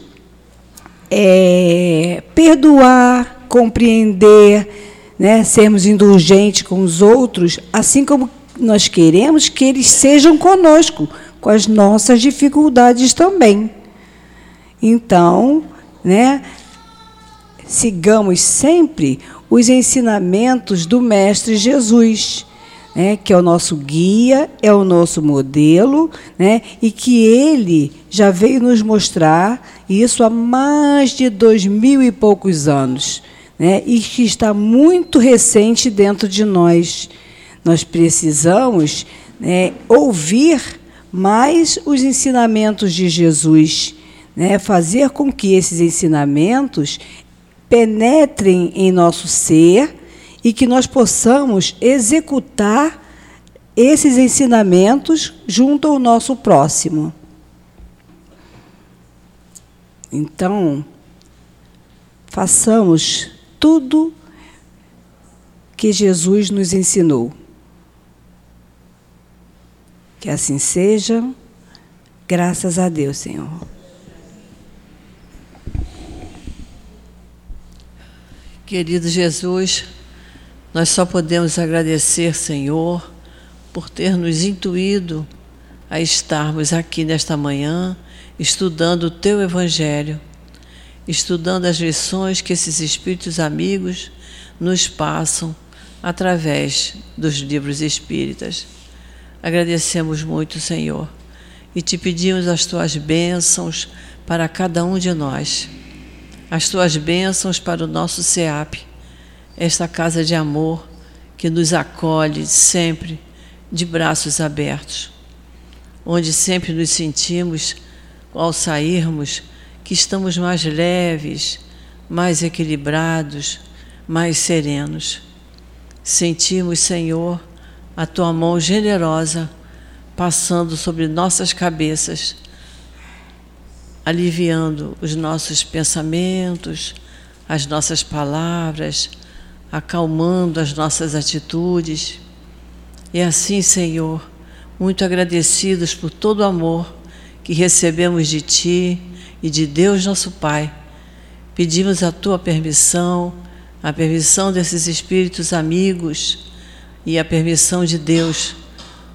é, perdoar, compreender, né, sermos indulgentes com os outros, assim como nós queremos que eles sejam conosco, com as nossas dificuldades também. Então, né, sigamos sempre os ensinamentos do Mestre Jesus, né, que é o nosso guia, é o nosso modelo, né, e que ele já veio nos mostrar isso há mais de dois mil e poucos anos, né, e que está muito recente dentro de nós. Nós precisamos né, ouvir mais os ensinamentos de Jesus, né, fazer com que esses ensinamentos penetrem em nosso ser e que nós possamos executar esses ensinamentos junto ao nosso próximo. Então, façamos tudo que Jesus nos ensinou. Que assim seja, graças a Deus, Senhor. Querido Jesus, nós só podemos agradecer, Senhor, por ter nos intuído a estarmos aqui nesta manhã estudando o teu Evangelho, estudando as lições que esses Espíritos amigos nos passam através dos livros espíritas. Agradecemos muito, Senhor, e te pedimos as tuas bênçãos para cada um de nós as tuas bênçãos para o nosso SEAP, esta casa de amor que nos acolhe sempre de braços abertos, onde sempre nos sentimos, ao sairmos, que estamos mais leves, mais equilibrados, mais serenos. Sentimos, Senhor, a tua mão generosa passando sobre nossas cabeças aliviando os nossos pensamentos, as nossas palavras, acalmando as nossas atitudes. E assim, Senhor, muito agradecidos por todo o amor que recebemos de Ti e de Deus nosso Pai, pedimos a Tua permissão, a permissão desses espíritos amigos e a permissão de Deus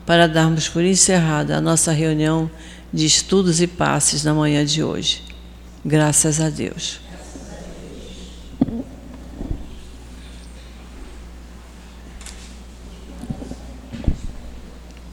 para darmos por encerrada a nossa reunião de estudos e passes na manhã de hoje. Graças a Deus.